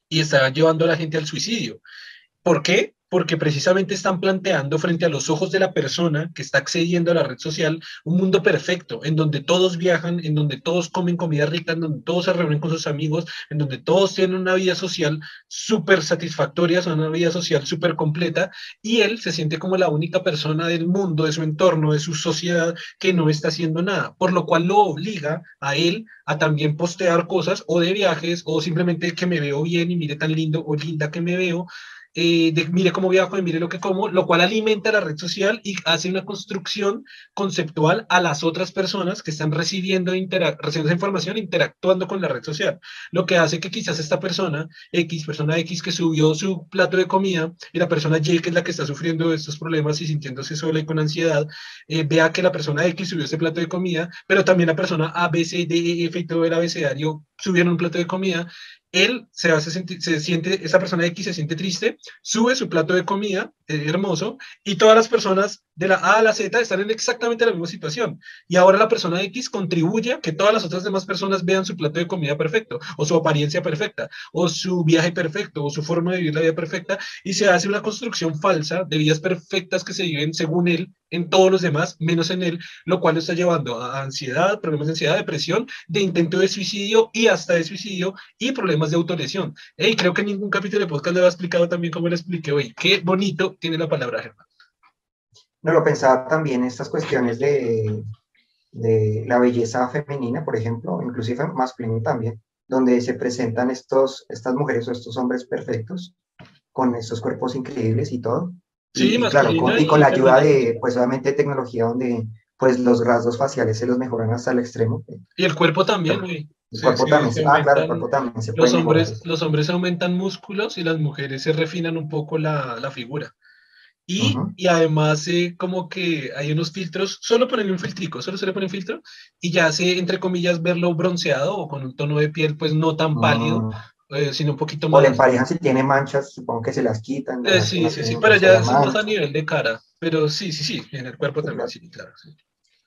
y está llevando a la gente al suicidio. ¿Por qué? Porque precisamente están planteando frente a los ojos de la persona que está accediendo a la red social un mundo perfecto, en donde todos viajan, en donde todos comen comida rica, en donde todos se reúnen con sus amigos, en donde todos tienen una vida social súper satisfactoria, una vida social súper completa, y él se siente como la única persona del mundo, de su entorno, de su sociedad, que no está haciendo nada, por lo cual lo obliga a él a también postear cosas o de viajes o simplemente que me veo bien y mire tan lindo o linda que me veo eh, de mire cómo viajo y mire lo que como, lo cual alimenta la red social y hace una construcción conceptual a las otras personas que están recibiendo, recibiendo esa información, interactuando con la red social. Lo que hace que quizás esta persona X, persona X que subió su plato de comida y la persona Y, que es la que está sufriendo estos problemas y sintiéndose sola y con ansiedad, eh, vea que la persona X subió ese plato de comida, pero también la persona A, B, C, D, E, F y todo el abecedario subieron un plato de comida él se, hace se siente, esa persona X se siente triste, sube su plato de comida, eh, hermoso, y todas las personas de la A a la Z están en exactamente la misma situación. Y ahora la persona X contribuye a que todas las otras demás personas vean su plato de comida perfecto, o su apariencia perfecta, o su viaje perfecto, o su forma de vivir la vida perfecta, y se hace una construcción falsa de vidas perfectas que se viven según él en todos los demás, menos en él, lo cual lo está llevando a ansiedad, problemas de ansiedad, depresión, de intento de suicidio y hasta de suicidio y problemas de autolesión. Y creo que en ningún capítulo de podcast le había explicado también cómo le expliqué hoy. Qué bonito tiene la palabra, Germán. No lo pensaba también estas cuestiones de, de la belleza femenina, por ejemplo, inclusive masculina también, donde se presentan estos, estas mujeres o estos hombres perfectos con estos cuerpos increíbles y todo, Sí, y, claro, con, y con la ayuda de, pues obviamente, tecnología donde pues los rasgos faciales se los mejoran hasta el extremo. Y el cuerpo también, güey. El cuerpo también, ah, claro, el cuerpo también se los hombres, los hombres aumentan músculos y las mujeres se refinan un poco la, la figura. Y, y además, eh, como que hay unos filtros, solo ponerle un filtrico, solo se le pone un filtro y ya hace, entre comillas, verlo bronceado o con un tono de piel, pues no tan pálido, ah. Eh, sino un poquito más. O le emparejan si tiene manchas, supongo que se las quitan. Eh, sí, sí, sí, pero ya es más a nivel de cara. Pero sí, sí, sí, en el cuerpo también, sí, claro.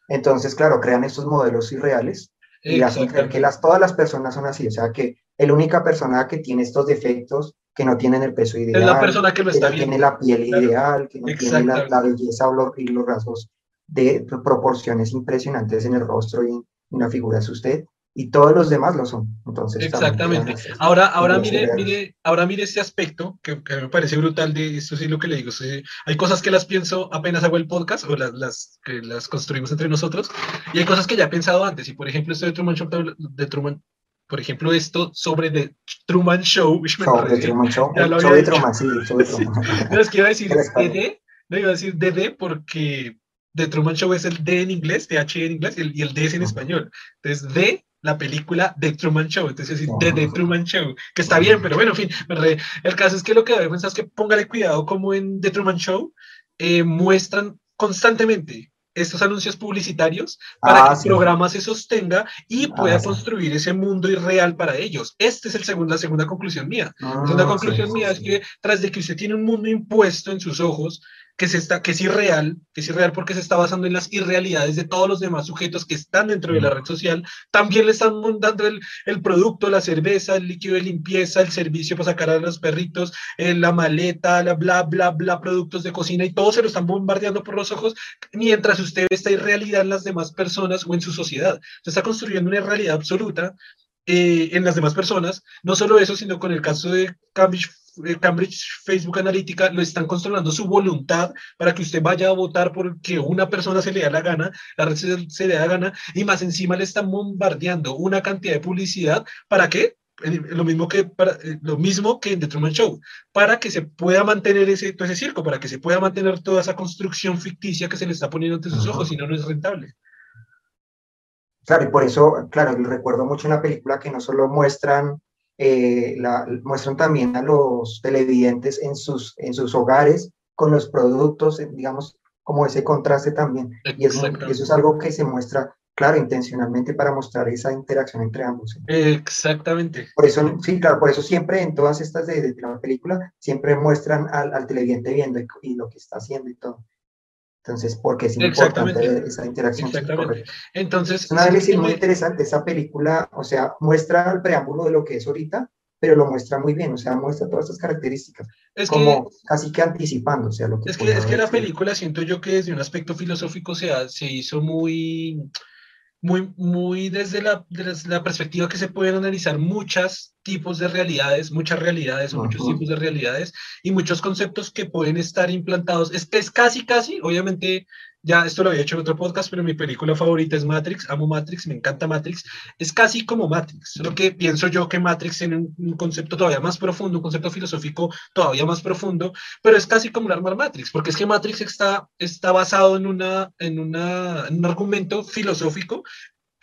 Entonces, claro, crean estos modelos irreales y hacen creer que las, todas las personas son así. O sea, que la única persona que tiene estos defectos, que no tienen el peso ideal, es la persona que, lo está no tiene la piel ideal, que no tiene la, la belleza y los rasgos de proporciones impresionantes en el rostro y en una figura de usted, y todos los demás lo son. Entonces, Exactamente. Ahora, ahora mire, mire, ahora mire este aspecto que, me parece brutal de esto sí lo que le digo. hay cosas que las pienso apenas hago el podcast o las, las, que las construimos entre nosotros y hay cosas que ya he pensado antes. Y por ejemplo, esto de Truman Show, de Truman, por ejemplo, esto sobre The Truman Show. (laughs) Sobre Truman Show. sobre Truman, sí, sobre (laughs) Truman. No, es que iba a decir (laughs) DD, no iba a decir DD porque The Truman Show es el D en inglés, TH en inglés, y el, y el D es en español. Entonces, D la película The Truman Show, entonces decir, de The Truman Show, que está bien, pero bueno, en fin, el caso es que lo que debe pensar es que póngale cuidado como en The Truman Show eh, muestran constantemente estos anuncios publicitarios para ah, que el programa se sostenga y ah, pueda construir ese mundo irreal para ellos. Esta es el segundo, la segunda conclusión mía. la segunda ah, conclusión mía es que tras de que usted tiene un mundo impuesto en sus ojos, que, se está, que es irreal, que es irreal porque se está basando en las irrealidades de todos los demás sujetos que están dentro de la red social, también le están dando el, el producto, la cerveza, el líquido de limpieza, el servicio para sacar a los perritos, eh, la maleta, la bla, bla, bla, productos de cocina y todo se lo están bombardeando por los ojos, mientras usted ve esta irrealidad en las demás personas o en su sociedad. Se está construyendo una realidad absoluta eh, en las demás personas. No solo eso, sino con el caso de Cambridge Cambridge Facebook Analytica lo están controlando su voluntad para que usted vaya a votar porque una persona se le da la gana, la red se, le da la gana, y más encima le están bombardeando una cantidad de publicidad. ¿Para qué? lo mismo que para, eh, lo mismo que en The Truman Show, para que se pueda mantener ese, todo ese circo, para que se pueda mantener toda esa construcción ficticia que se le está poniendo ante sus ojos, si no, no es rentable. Claro, y por eso, claro, recuerdo mucho en la película que no solo muestran, eh, la, muestran también a los televidentes en sus, en sus hogares con los productos, digamos, como ese contraste también. Y eso, eso es algo que se muestra claro, intencionalmente para mostrar esa interacción entre ambos. Exactamente. Por eso, sí, claro, por eso siempre en todas estas de, la película, siempre muestran al, al televidente viendo y, lo que está haciendo y todo. Entonces, porque es importante esa interacción. Exactamente. Entonces, es un análisis muy interesante. Esa película, o sea, muestra el preámbulo de lo que es ahorita, pero lo muestra muy bien, o sea, muestra todas estas características, es como casi que anticipando, o sea, lo que... Es que, es que la película siento yo que desde un aspecto filosófico se, se hizo muy, muy, muy desde la, desde la perspectiva que se pueden analizar muchos tipos de realidades, muchas realidades muchos tipos de realidades y muchos conceptos que pueden estar implantados. Es, es casi, casi, obviamente ya esto lo había hecho en otro podcast, pero mi película favorita es Matrix, amo Matrix, me encanta Matrix, es casi como Matrix, solo que pienso yo que Matrix tiene un, concepto todavía más profundo, un concepto filosófico todavía más profundo, pero es casi como un armar Matrix, porque es que Matrix está, está basado en, una, en, una, en un argumento filosófico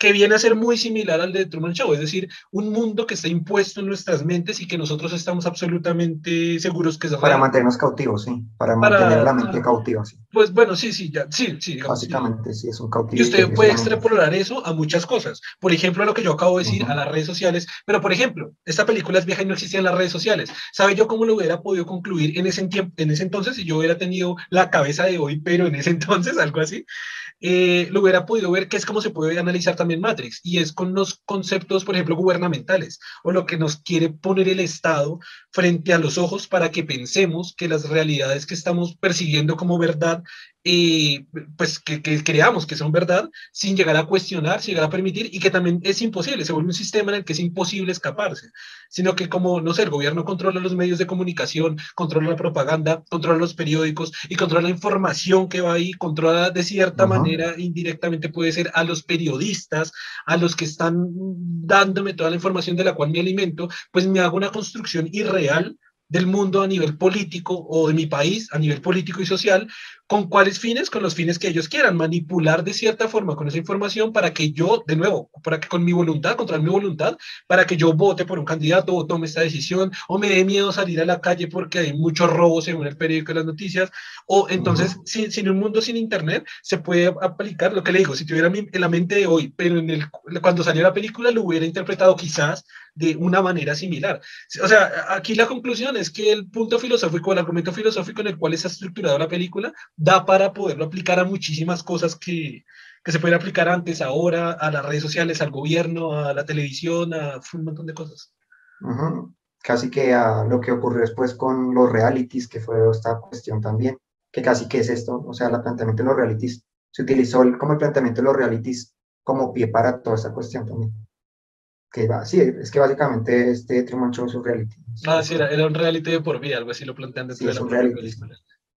que viene a ser muy similar al de Truman Show, es decir, un mundo que está impuesto en nuestras mentes y que nosotros estamos absolutamente seguros que es Para mantenernos cautivos, sí, para, mantener la mente cautiva, sí. Pues bueno, sí, sí, ya, sí, sí. Básicamente, sí. es un cautivo. Y usted puede extrapolar eso a muchas cosas. Por ejemplo, a lo que yo acabo de decir, a las redes sociales, pero por ejemplo, esta película es vieja y no existía en las redes sociales. ¿Sabe yo cómo lo hubiera podido concluir en ese, en ese entonces si yo hubiera tenido la cabeza de hoy, pero en ese (laughs) entonces, algo así? Eh, lo hubiera podido ver que es como se puede analizar también Matrix, y es con los conceptos, por ejemplo, gubernamentales, o lo que nos quiere poner el Estado frente a los ojos para que pensemos que las realidades que estamos percibiendo como verdad y pues que, que, creamos que son verdad sin llegar a cuestionar, sin llegar a permitir y que también es imposible, se vuelve un sistema en el que es imposible escaparse, sino que como, no sé, el gobierno controla los medios de comunicación, controla la propaganda, controla los periódicos y controla la información que va ahí, controla de cierta manera, indirectamente puede ser a los periodistas, a los que están dándome toda la información de la cual me alimento, pues me hago una construcción irreal del mundo a nivel político o de mi país a nivel político y social, ¿con cuáles fines? Con los fines que ellos quieran, manipular de cierta forma con esa información para que yo, de nuevo, para que con mi voluntad, contra mi voluntad, para que yo vote por un candidato o tome esta decisión o me dé miedo salir a la calle porque hay muchos robos según el periódico y las noticias, o entonces, sin, sin, un mundo sin internet, se puede aplicar lo que le digo, si tuviera en la mente de hoy, pero en el, cuando salió la película lo hubiera interpretado quizás de una manera similar. O sea, aquí la conclusión es que el punto filosófico, el argumento filosófico en el cual está estructurado la película, da para poderlo aplicar a muchísimas cosas que, que se pueden aplicar antes, ahora, a las redes sociales, al gobierno, a la televisión, a un montón de cosas. Casi que a lo que ocurrió después con los realities, que fue esta cuestión también, que casi que es esto, o sea, el planteamiento de los realities, se utilizó como el planteamiento de los realities como pie para toda esta cuestión también que va, sí, es que básicamente este Truman Show es un reality. Ah, sí, era, era, un reality de por vida, algo así lo plantean desde sí, es un reality.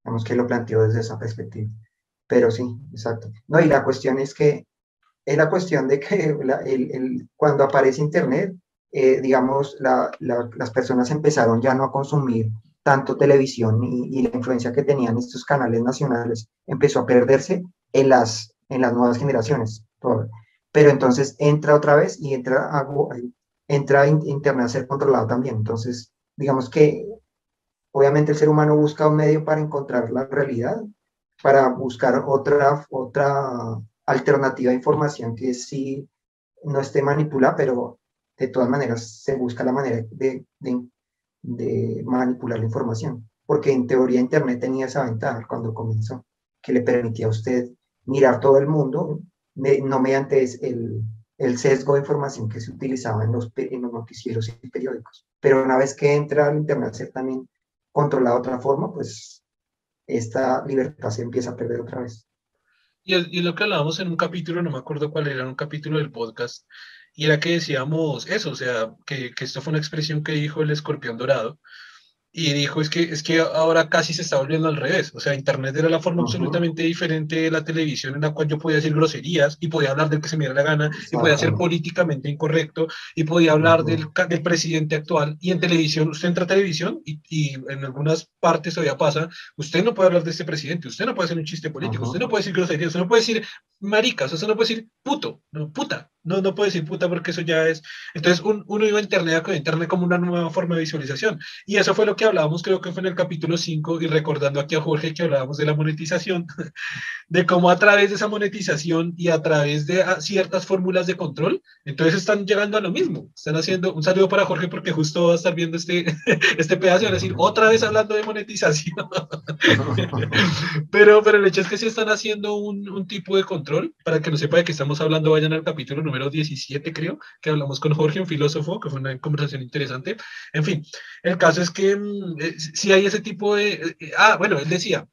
Vamos que lo planteó desde esa perspectiva. Pero sí, exacto. No, y la cuestión es que, es la cuestión de que (laughs) el, el, cuando aparece Internet, eh, digamos, la, la, las personas empezaron ya no a consumir tanto televisión y, y, la influencia que tenían estos canales nacionales empezó a perderse en las, en las nuevas generaciones pero entonces entra otra vez y entra, entra Internet a ser controlado también. Entonces, digamos que obviamente el ser humano busca un medio para encontrar la realidad, para buscar otra, otra alternativa de información que sí no esté manipulada, pero de todas maneras se busca la manera de, de, manipular la información. Porque en teoría Internet tenía esa ventaja cuando comenzó, que le permitía a usted mirar todo el mundo no mediante el, el, sesgo de información que se utilizaba en los, en los noticieros y periódicos. Pero una vez que entra al Internet también controlado de otra forma, pues esta libertad se empieza a perder otra vez. Y, y lo que hablábamos en un capítulo, no me acuerdo cuál era, un capítulo del podcast, y era que decíamos eso, o sea, que, que esto fue una expresión que dijo el escorpión dorado, y dijo es que, es que ahora casi se está volviendo al revés. O sea, Internet era la forma absolutamente diferente de la televisión en la cual yo podía decir groserías y podía hablar del que se me diera la gana y podía ser políticamente incorrecto y podía hablar del, del, presidente actual. Y en televisión, usted entra a televisión y, y, en algunas partes todavía pasa, usted no puede hablar de este presidente, usted no puede hacer un chiste político, usted no puede decir groserías, usted no puede decir maricas, usted no puede decir puto, no, puta. No, no puede decir puta porque eso ya es. Entonces, un, uno iba a Internet con Internet como una nueva forma de visualización. Y eso fue lo que hablábamos, creo que fue en el capítulo 5, y recordando aquí a Jorge que hablábamos de la monetización, (laughs) de cómo a través de esa monetización y a través de ah, ciertas fórmulas de control, entonces están llegando a lo mismo. Están haciendo un saludo para Jorge porque justo va a estar viendo este, (laughs) este pedazo y va a decir otra vez hablando de monetización. (laughs) pero, pero el hecho es que sí están haciendo un, un tipo de control. Para que no sepa de qué estamos hablando, vayan al capítulo número 17, creo, que hablamos con Jorge, un filósofo, que fue una conversación interesante. En fin, el caso es que mm, eh, si hay ese tipo de... Eh, eh, ah, bueno, él decía,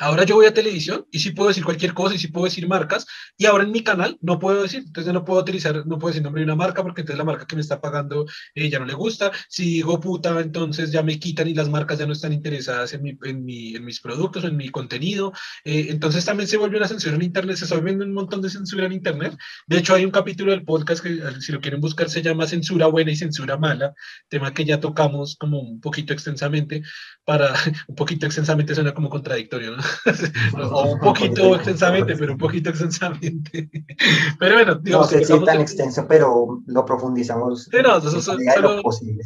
Ahora yo voy a televisión y sí puedo decir cualquier cosa y sí puedo decir marcas. Y ahora en mi canal no puedo decir, entonces no puedo utilizar, no puedo decir nombre de una marca porque entonces la marca que me está pagando eh, ya no le gusta. Si digo puta, entonces ya me quitan y las marcas ya no están interesadas en, mi, en, mi, en mis productos, en mi contenido. Eh, entonces también se vuelve una censura en Internet, se está volviendo un montón de censura en Internet. De hecho, hay un capítulo del podcast que si lo quieren buscar se llama Censura Buena y Censura Mala, tema que ya tocamos como un poquito extensamente, para (laughs) un poquito extensamente suena como contradictorio, ¿no? (laughs) o un poquito extensamente, pero un poquito extensamente. (laughs) pero bueno, digamos, no sé si tan extenso, pero lo profundizamos. Sí, no, eso, solo, (laughs)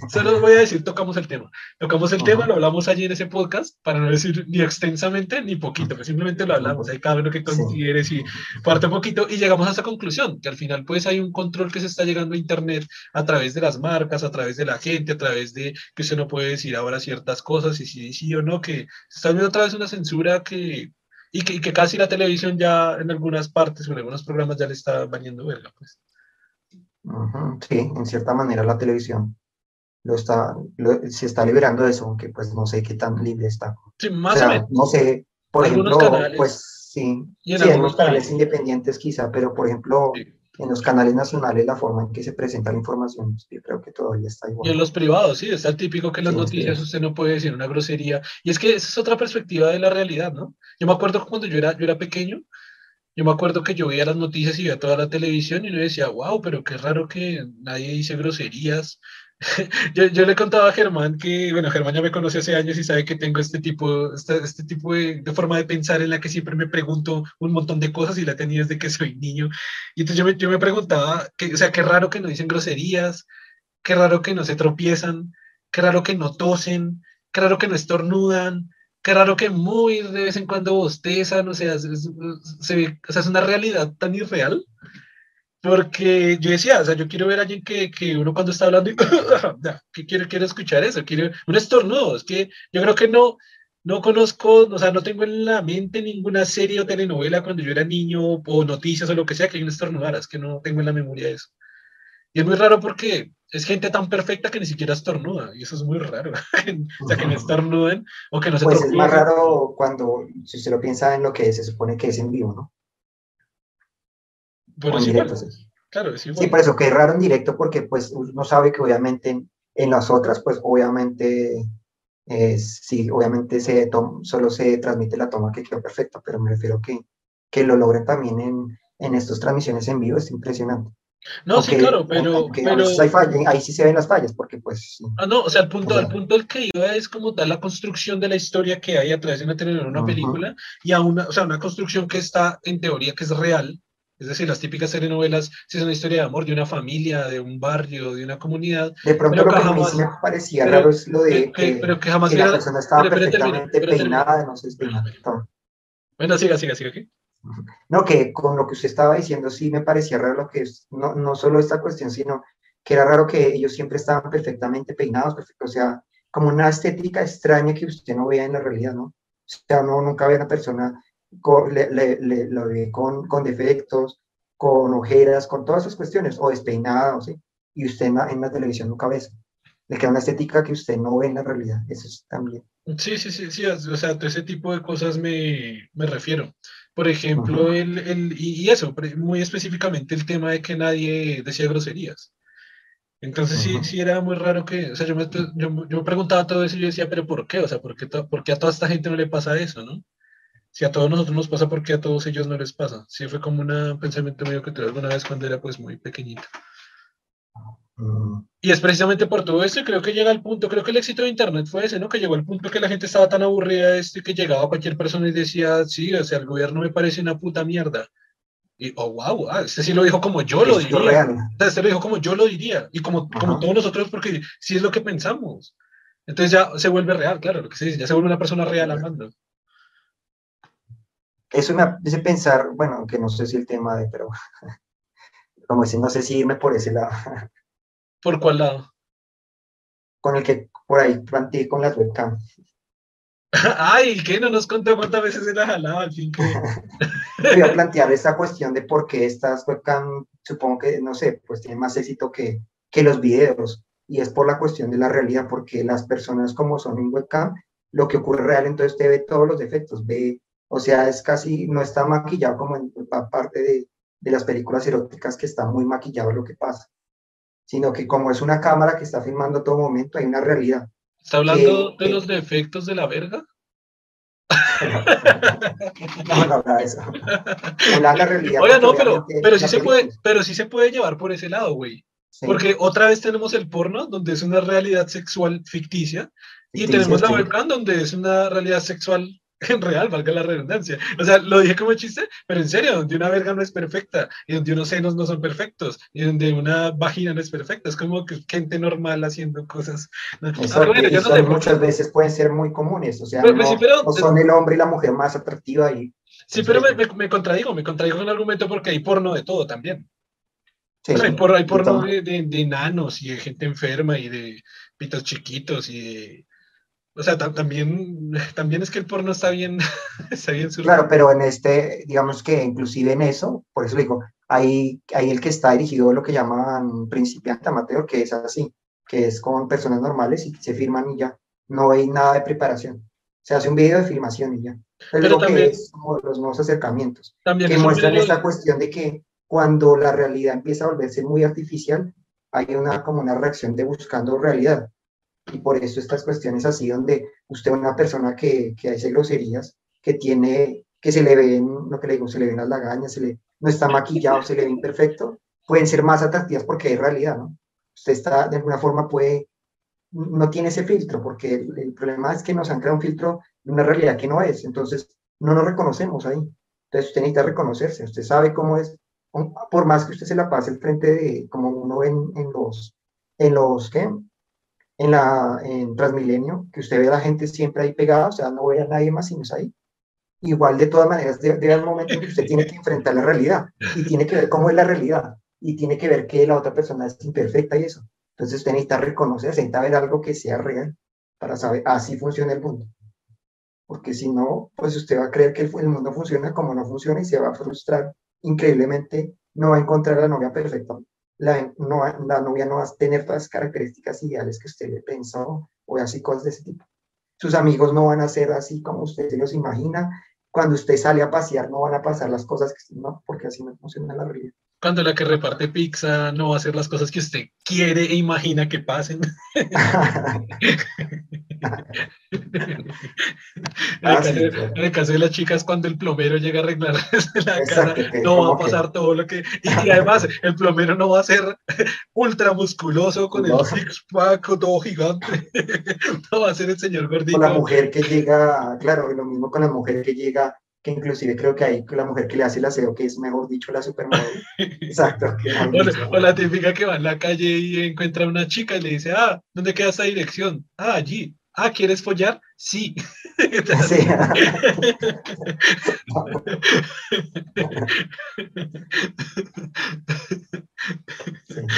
solo, voy a decir, tocamos el tema. Tocamos el tema, lo hablamos allí en ese podcast, para no decir ni extensamente ni poquito, pues simplemente lo hablamos, hay cada uno que considere si parte un poquito y llegamos a esa conclusión, que al final pues hay un control que se está llegando a Internet a través de las marcas, a través de la gente, a través de que usted no puede decir ahora ciertas cosas y si sí o no, que se está viendo otra vez una censura que y que, que, casi la televisión ya en algunas partes o en algunos programas ya le está valiendo verla, pues. sí, en cierta manera la televisión lo está, se está liberando de eso, aunque pues no sé qué tan libre está. Sí, más o, menos. No sé, por ejemplo, pues sí, en, sí, los canales independientes quizá, pero por ejemplo, sí en los canales nacionales la forma en que se presenta la información, yo creo que todavía está igual. Y en los privados, sí, está típico que en las noticias usted no puede decir una grosería. Y es que esa es otra perspectiva de la realidad, ¿no? Yo me acuerdo cuando yo era, yo era pequeño, yo me acuerdo que yo veía las noticias y veía toda la televisión y yo decía, wow, pero qué raro que nadie dice groserías, (laughs) yo, yo, le contaba a Germán que, bueno, Germán ya me conoce hace años y sabe que tengo este tipo, este, este tipo de, de, forma de pensar en la que siempre me pregunto un montón de cosas y la tenía desde que soy niño. Y entonces yo me, yo me preguntaba, que, o sea, qué raro que no dicen groserías, qué raro que no se tropiezan, qué raro que no tosen, qué raro que no estornudan, qué raro que muy de vez en cuando bostezan, o sea, se, se, o sea, es una realidad tan irreal porque yo decía, o sea, yo quiero ver a alguien que, que uno cuando está hablando y (coughs) que quiere, quiere escuchar eso, quiere un estornudo. Es que yo creo que no, no conozco, o sea, no tengo en la mente ninguna serie o telenovela cuando yo era niño o noticias o lo que sea que hay un estornudar, es que no tengo en la memoria eso. Y es muy raro porque es gente tan perfecta que ni siquiera estornuda, y eso es muy raro. (laughs) o sea, que no estornuden o que no se Pues es más raro cuando, si se lo piensa en lo que se supone que es en vivo, ¿no? Pero es igual. Claro, es igual. Sí, por eso que es raro en directo porque pues uno sabe que obviamente en, las otras pues obviamente es, sí, obviamente se solo se transmite la toma que quedó perfecta, pero me refiero que, que lo logren también en, en estas transmisiones en vivo, es impresionante. No, sí, claro, pero... pero... Hay fallas, ahí sí se ven las fallas, porque pues... Ah, no, o sea, el punto, el punto al que iba es como tal la construcción de la historia que hay a través de una telenovela, una uh -huh. película, y a una, o sea, una construcción que está en teoría que es real, es decir, las típicas telenovelas, si es una historia de amor de una familia, de un barrio, de una comunidad. De pronto lo que jamás, me parecía pero, raro es lo de que, pero que, jamás que la persona estaba pero, perfectamente pero peinada, no sé, peinada. Bueno, siga, siga, siga aquí. No, que con lo que usted estaba diciendo sí me parecía raro lo que es, no, no solo esta cuestión, sino que era raro que ellos siempre estaban perfectamente peinados, perfecto, o sea, como una estética extraña que usted no veía en la realidad, ¿no? O sea, no, nunca ve a una persona con, le, le, le, lo ve con, con, defectos, con ojeras, con todas esas cuestiones, o despeinada, ¿sí? y usted en la, en la televisión nunca ve eso. Le queda una estética que usted no ve en la realidad, eso es también. Sí, sí, sí, sí, o sea, a ese tipo de cosas me, me refiero. Por ejemplo, el, el, y eso, muy específicamente el tema de que nadie decía groserías. Entonces sí, sí era muy raro que, o sea, yo me, yo, yo me preguntaba todo eso y yo decía, pero ¿por qué? O sea, ¿por qué, ¿por qué a toda esta gente no le pasa eso, no? Si a todos nosotros nos pasa, ¿por qué a todos ellos no les pasa? Sí, fue como un pensamiento mío que tuve alguna vez cuando era pues muy pequeñito. Y es precisamente por todo esto, creo que llega al punto, creo que el éxito de Internet fue ese, ¿no? Que llegó al punto que la gente estaba tan aburrida de esto que llegaba cualquier persona y decía, sí, o sea, el gobierno me parece una puta mierda. Y, oh, wow, ah, este sí lo dijo como yo lo diría. Este lo dijo como yo lo diría. Y como, como todos nosotros, porque sí es lo que pensamos. Entonces ya se vuelve real, claro, lo que se dice, ya se vuelve una persona real hablando. Eso me hace pensar, bueno, que no sé si el tema de, pero (laughs) como decir, no sé si irme por ese lado. ¿Por cuál lado? Con el que por ahí planteé con las webcam. (laughs) Ay, ¿qué? No nos contó cuántas veces se la jalaba al fin. (laughs) Voy a plantear esta cuestión de por qué estas webcam, supongo que, no sé, pues tienen más éxito que, que los videos. Y es por la cuestión de la realidad, porque las personas como son en webcam, lo que ocurre real, entonces te ve todos los defectos, ve, o sea, es casi, no está maquillado como en parte de, de las películas eróticas que está muy maquillado lo que pasa sino que como es una cámara que está filmando todo momento, hay una realidad. ¿Está hablando de los defectos de la verga? (laughs) no, no, no, eso. la realidad. Oiga, no, pero, pero, sí se puede, pero sí se puede llevar por ese lado, güey. Porque otra vez tenemos el porno, donde es una realidad sexual ficticia, y tenemos la webcam, donde es una realidad sexual en real, valga la redundancia. O sea, lo dije como chiste, pero en serio, donde una verga no es perfecta, y donde unos senos no son perfectos, y donde una vagina no es perfecta, es como que gente normal haciendo cosas. muchas veces pueden ser muy comunes, o sea, no, son el hombre y la mujer más atractiva y... Sí, pero me, me, contradigo, me contradigo con el argumento porque hay porno de todo también. hay, porno de, de, de, enanos y de gente enferma y de pitos chiquitos y de o sea, también, también es que el porno está bien, (laughs) está bien Claro, pero en este, digamos que inclusive en eso, por eso digo, hay, hay el que está dirigido a lo que llaman principiante amateur, que es así, que es con personas normales y se firman y ya, no hay nada de preparación. Se hace un video de filmación y ya. Es lo que es como los nuevos acercamientos, también que muestran esta cuestión de que cuando la realidad empieza a volverse muy artificial, hay una como una reacción de buscando realidad y por eso estas cuestiones así donde usted una persona que, que hace groserías, que tiene, que se le ven, lo que le digo, se le ven las lagañas, se le, no está maquillado, se le ve imperfecto, pueden ser más atractivas porque es realidad, ¿no? Usted está, de alguna forma puede, no tiene ese filtro, porque el, problema es que nos han creado un filtro de una realidad que no es, entonces no nos reconocemos ahí. Entonces usted necesita reconocerse, usted sabe cómo es, por más que usted se la pase al frente de, como uno en, en los, en los, ¿qué? En, la, en Transmilenio, que usted ve a la gente siempre ahí pegada, o sea, no ve a nadie más sino es ahí. Igual, de todas maneras, llega el momento que usted tiene que enfrentar la realidad y tiene que ver cómo es la realidad y tiene que ver que la otra persona es imperfecta y eso. Entonces usted necesita reconocer, necesita ver algo que sea real para saber, así funciona el mundo. Porque si no, pues usted va a creer que el mundo funciona como no funciona y se va a frustrar increíblemente, no va a encontrar la novia perfecta la, no, la novia no va a tener todas las características ideales que usted le pensó o así cosas de ese tipo. Sus amigos no van a ser así como usted se los imagina. Cuando usted sale a pasear no van a pasar las cosas que no, porque así no funciona la realidad. Cuando la que reparte pizza no va a hacer las cosas que usted quiere e imagina que pasen. (laughs) Ah, en, el caso, de las chicas, cuando el plomero llega a arreglar (laughs) la cara, no va a pasar todo lo que. Y, además, el plomero no va a ser (laughs) ultra musculoso con el six pack todo gigante. no va a ser el señor gordito. Con la mujer que llega, claro, lo mismo con la mujer que llega que inclusive creo que hay la mujer que le hace el aseo, que es mejor dicho la supermodelo. (laughs) Exacto. (laughs) o, la, típica que va en la calle y encuentra a una chica y le dice, ah, ¿dónde queda esa dirección? Ah, allí. Ah, ¿quieres follar? Sí. (laughs) sí.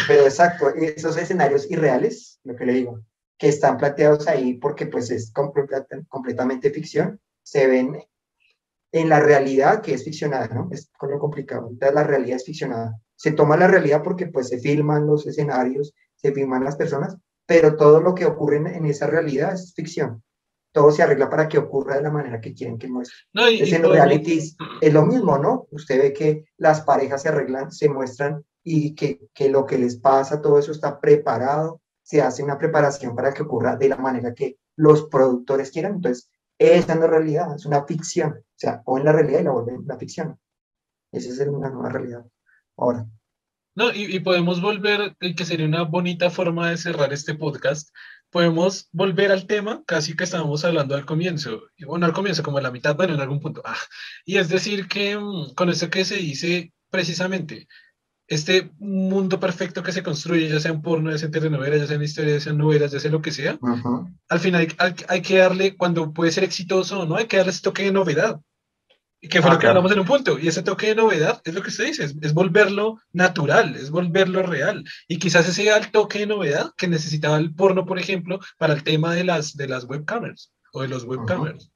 pero exacto, esos escenarios irreales, lo que le digo, que están planteados ahí porque pues es completamente ficción, se ven en la realidad que es ficcionada, ¿no? Es con lo complicado. Entonces la realidad es ficcionada. Se toma la realidad porque pues se filman los escenarios, se filman las personas, pero todo lo que ocurre en, esa realidad es ficción. Todo se arregla para que ocurra de la manera que quieren que muestre. No, y, en los realities es lo mismo, ¿no? Usted ve que las parejas se arreglan, se muestran y que, que lo que les pasa, todo eso está preparado, se hace una preparación para que ocurra de la manera que los productores quieran. Entonces, esa no es realidad, es una ficción. O sea, o en la realidad y la vuelven la ficción. Esa es una nueva realidad. Ahora. No, y, podemos volver, que sería una bonita forma de cerrar este podcast, podemos volver al tema casi que estábamos hablando al comienzo, bueno, al comienzo, como a la mitad, bueno, en algún punto. Ah, y es decir, que mm, con eso que se dice precisamente, este mundo perfecto que se construye, ya sea en porno, ya sea en telenovela, ya sea en historia, ya sea en novelas, ya sea lo que sea, al final hay, hay, que darle, cuando puede ser exitoso o no, hay que darle ese toque de novedad. Y que fue lo que hablamos en un punto. Y ese toque de novedad es lo que usted dice, es, volverlo natural, es volverlo real. Y quizás ese sea el toque de novedad que necesitaba el porno, por ejemplo, para el tema de las, de las webcamers o de los webcamers.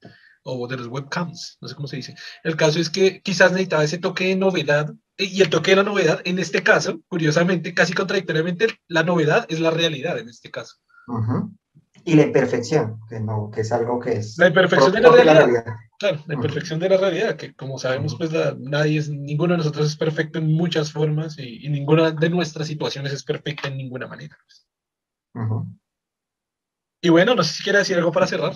O de los webcams, no sé cómo se dice. El caso es que quizás necesitaba ese toque de novedad y el toque de la novedad, en este caso, curiosamente, casi contradictoriamente, la novedad es la realidad en este caso. Y la imperfección, que, no, que es algo que es... La imperfección de la realidad. Claro, la imperfección de la realidad, que como sabemos, pues nadie es, ninguno de nosotros es perfecto en muchas formas y, ninguna de nuestras situaciones es perfecta en ninguna manera. Y bueno, no sé si quiere decir algo para cerrar.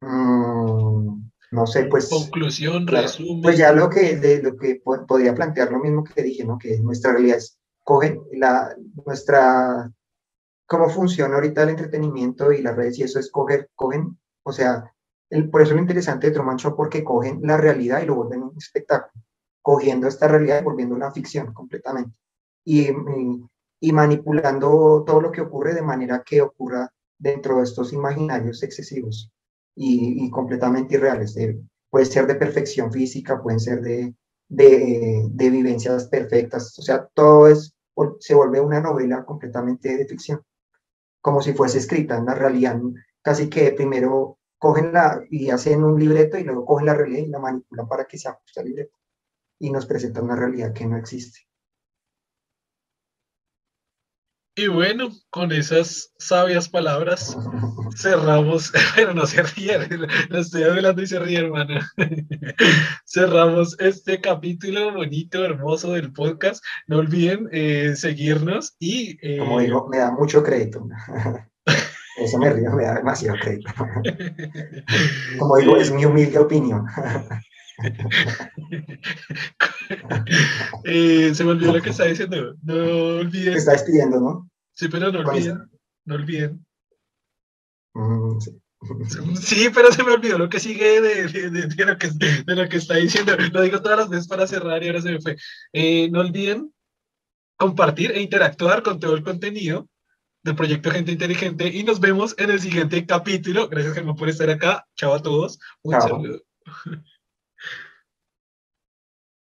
Mm, no sé, pues... Conclusión, resumen. Pues ya lo que, de, lo que podría plantear lo mismo que dije, ¿no? Que nuestra realidad es, cogen la, nuestra cómo funciona ahorita el entretenimiento y las redes y eso es coger, cogen, o sea, el, por eso lo interesante de Truman Show, porque cogen la realidad y lo vuelven un espectáculo, cogiendo esta realidad y volviendo una ficción completamente. Y, y, manipulando todo lo que ocurre de manera que ocurra dentro de estos imaginarios excesivos y, completamente irreales. puede ser de perfección física, pueden ser de, de, de vivencias perfectas, o sea, todo es, se vuelve una novela completamente de ficción como si fuese escrita en la realidad. Casi que primero cogen la y hacen un libreto y luego cogen la realidad y la manipulan para que se ajuste al libreto. Y nos presentan una realidad que no existe. Y bueno, con esas sabias palabras cerramos, (laughs) pero no se ríen, (laughs) lo estoy hablando y se ríe, hermano. (laughs) cerramos este capítulo bonito, hermoso del podcast. No olviden eh, seguirnos y... Eh, Como digo, me da mucho crédito. Eso me río, me da demasiado crédito. Como digo, es mi humilde opinión. (laughs) Eh, se me olvidó lo que está diciendo. No olviden. Se está despidiendo, ¿no? Sí, pero no olviden. No olviden. Mm, (laughs) sí. pero se me olvidó lo que sigue de, de, lo que, de, lo que, está diciendo. Lo digo todas las veces para cerrar y ahora se me fue. Eh, no olviden compartir e interactuar con todo el contenido del proyecto Gente Inteligente y nos vemos en el siguiente capítulo. Gracias, Germán, por estar acá. Chao a todos. Un saludo. (laughs)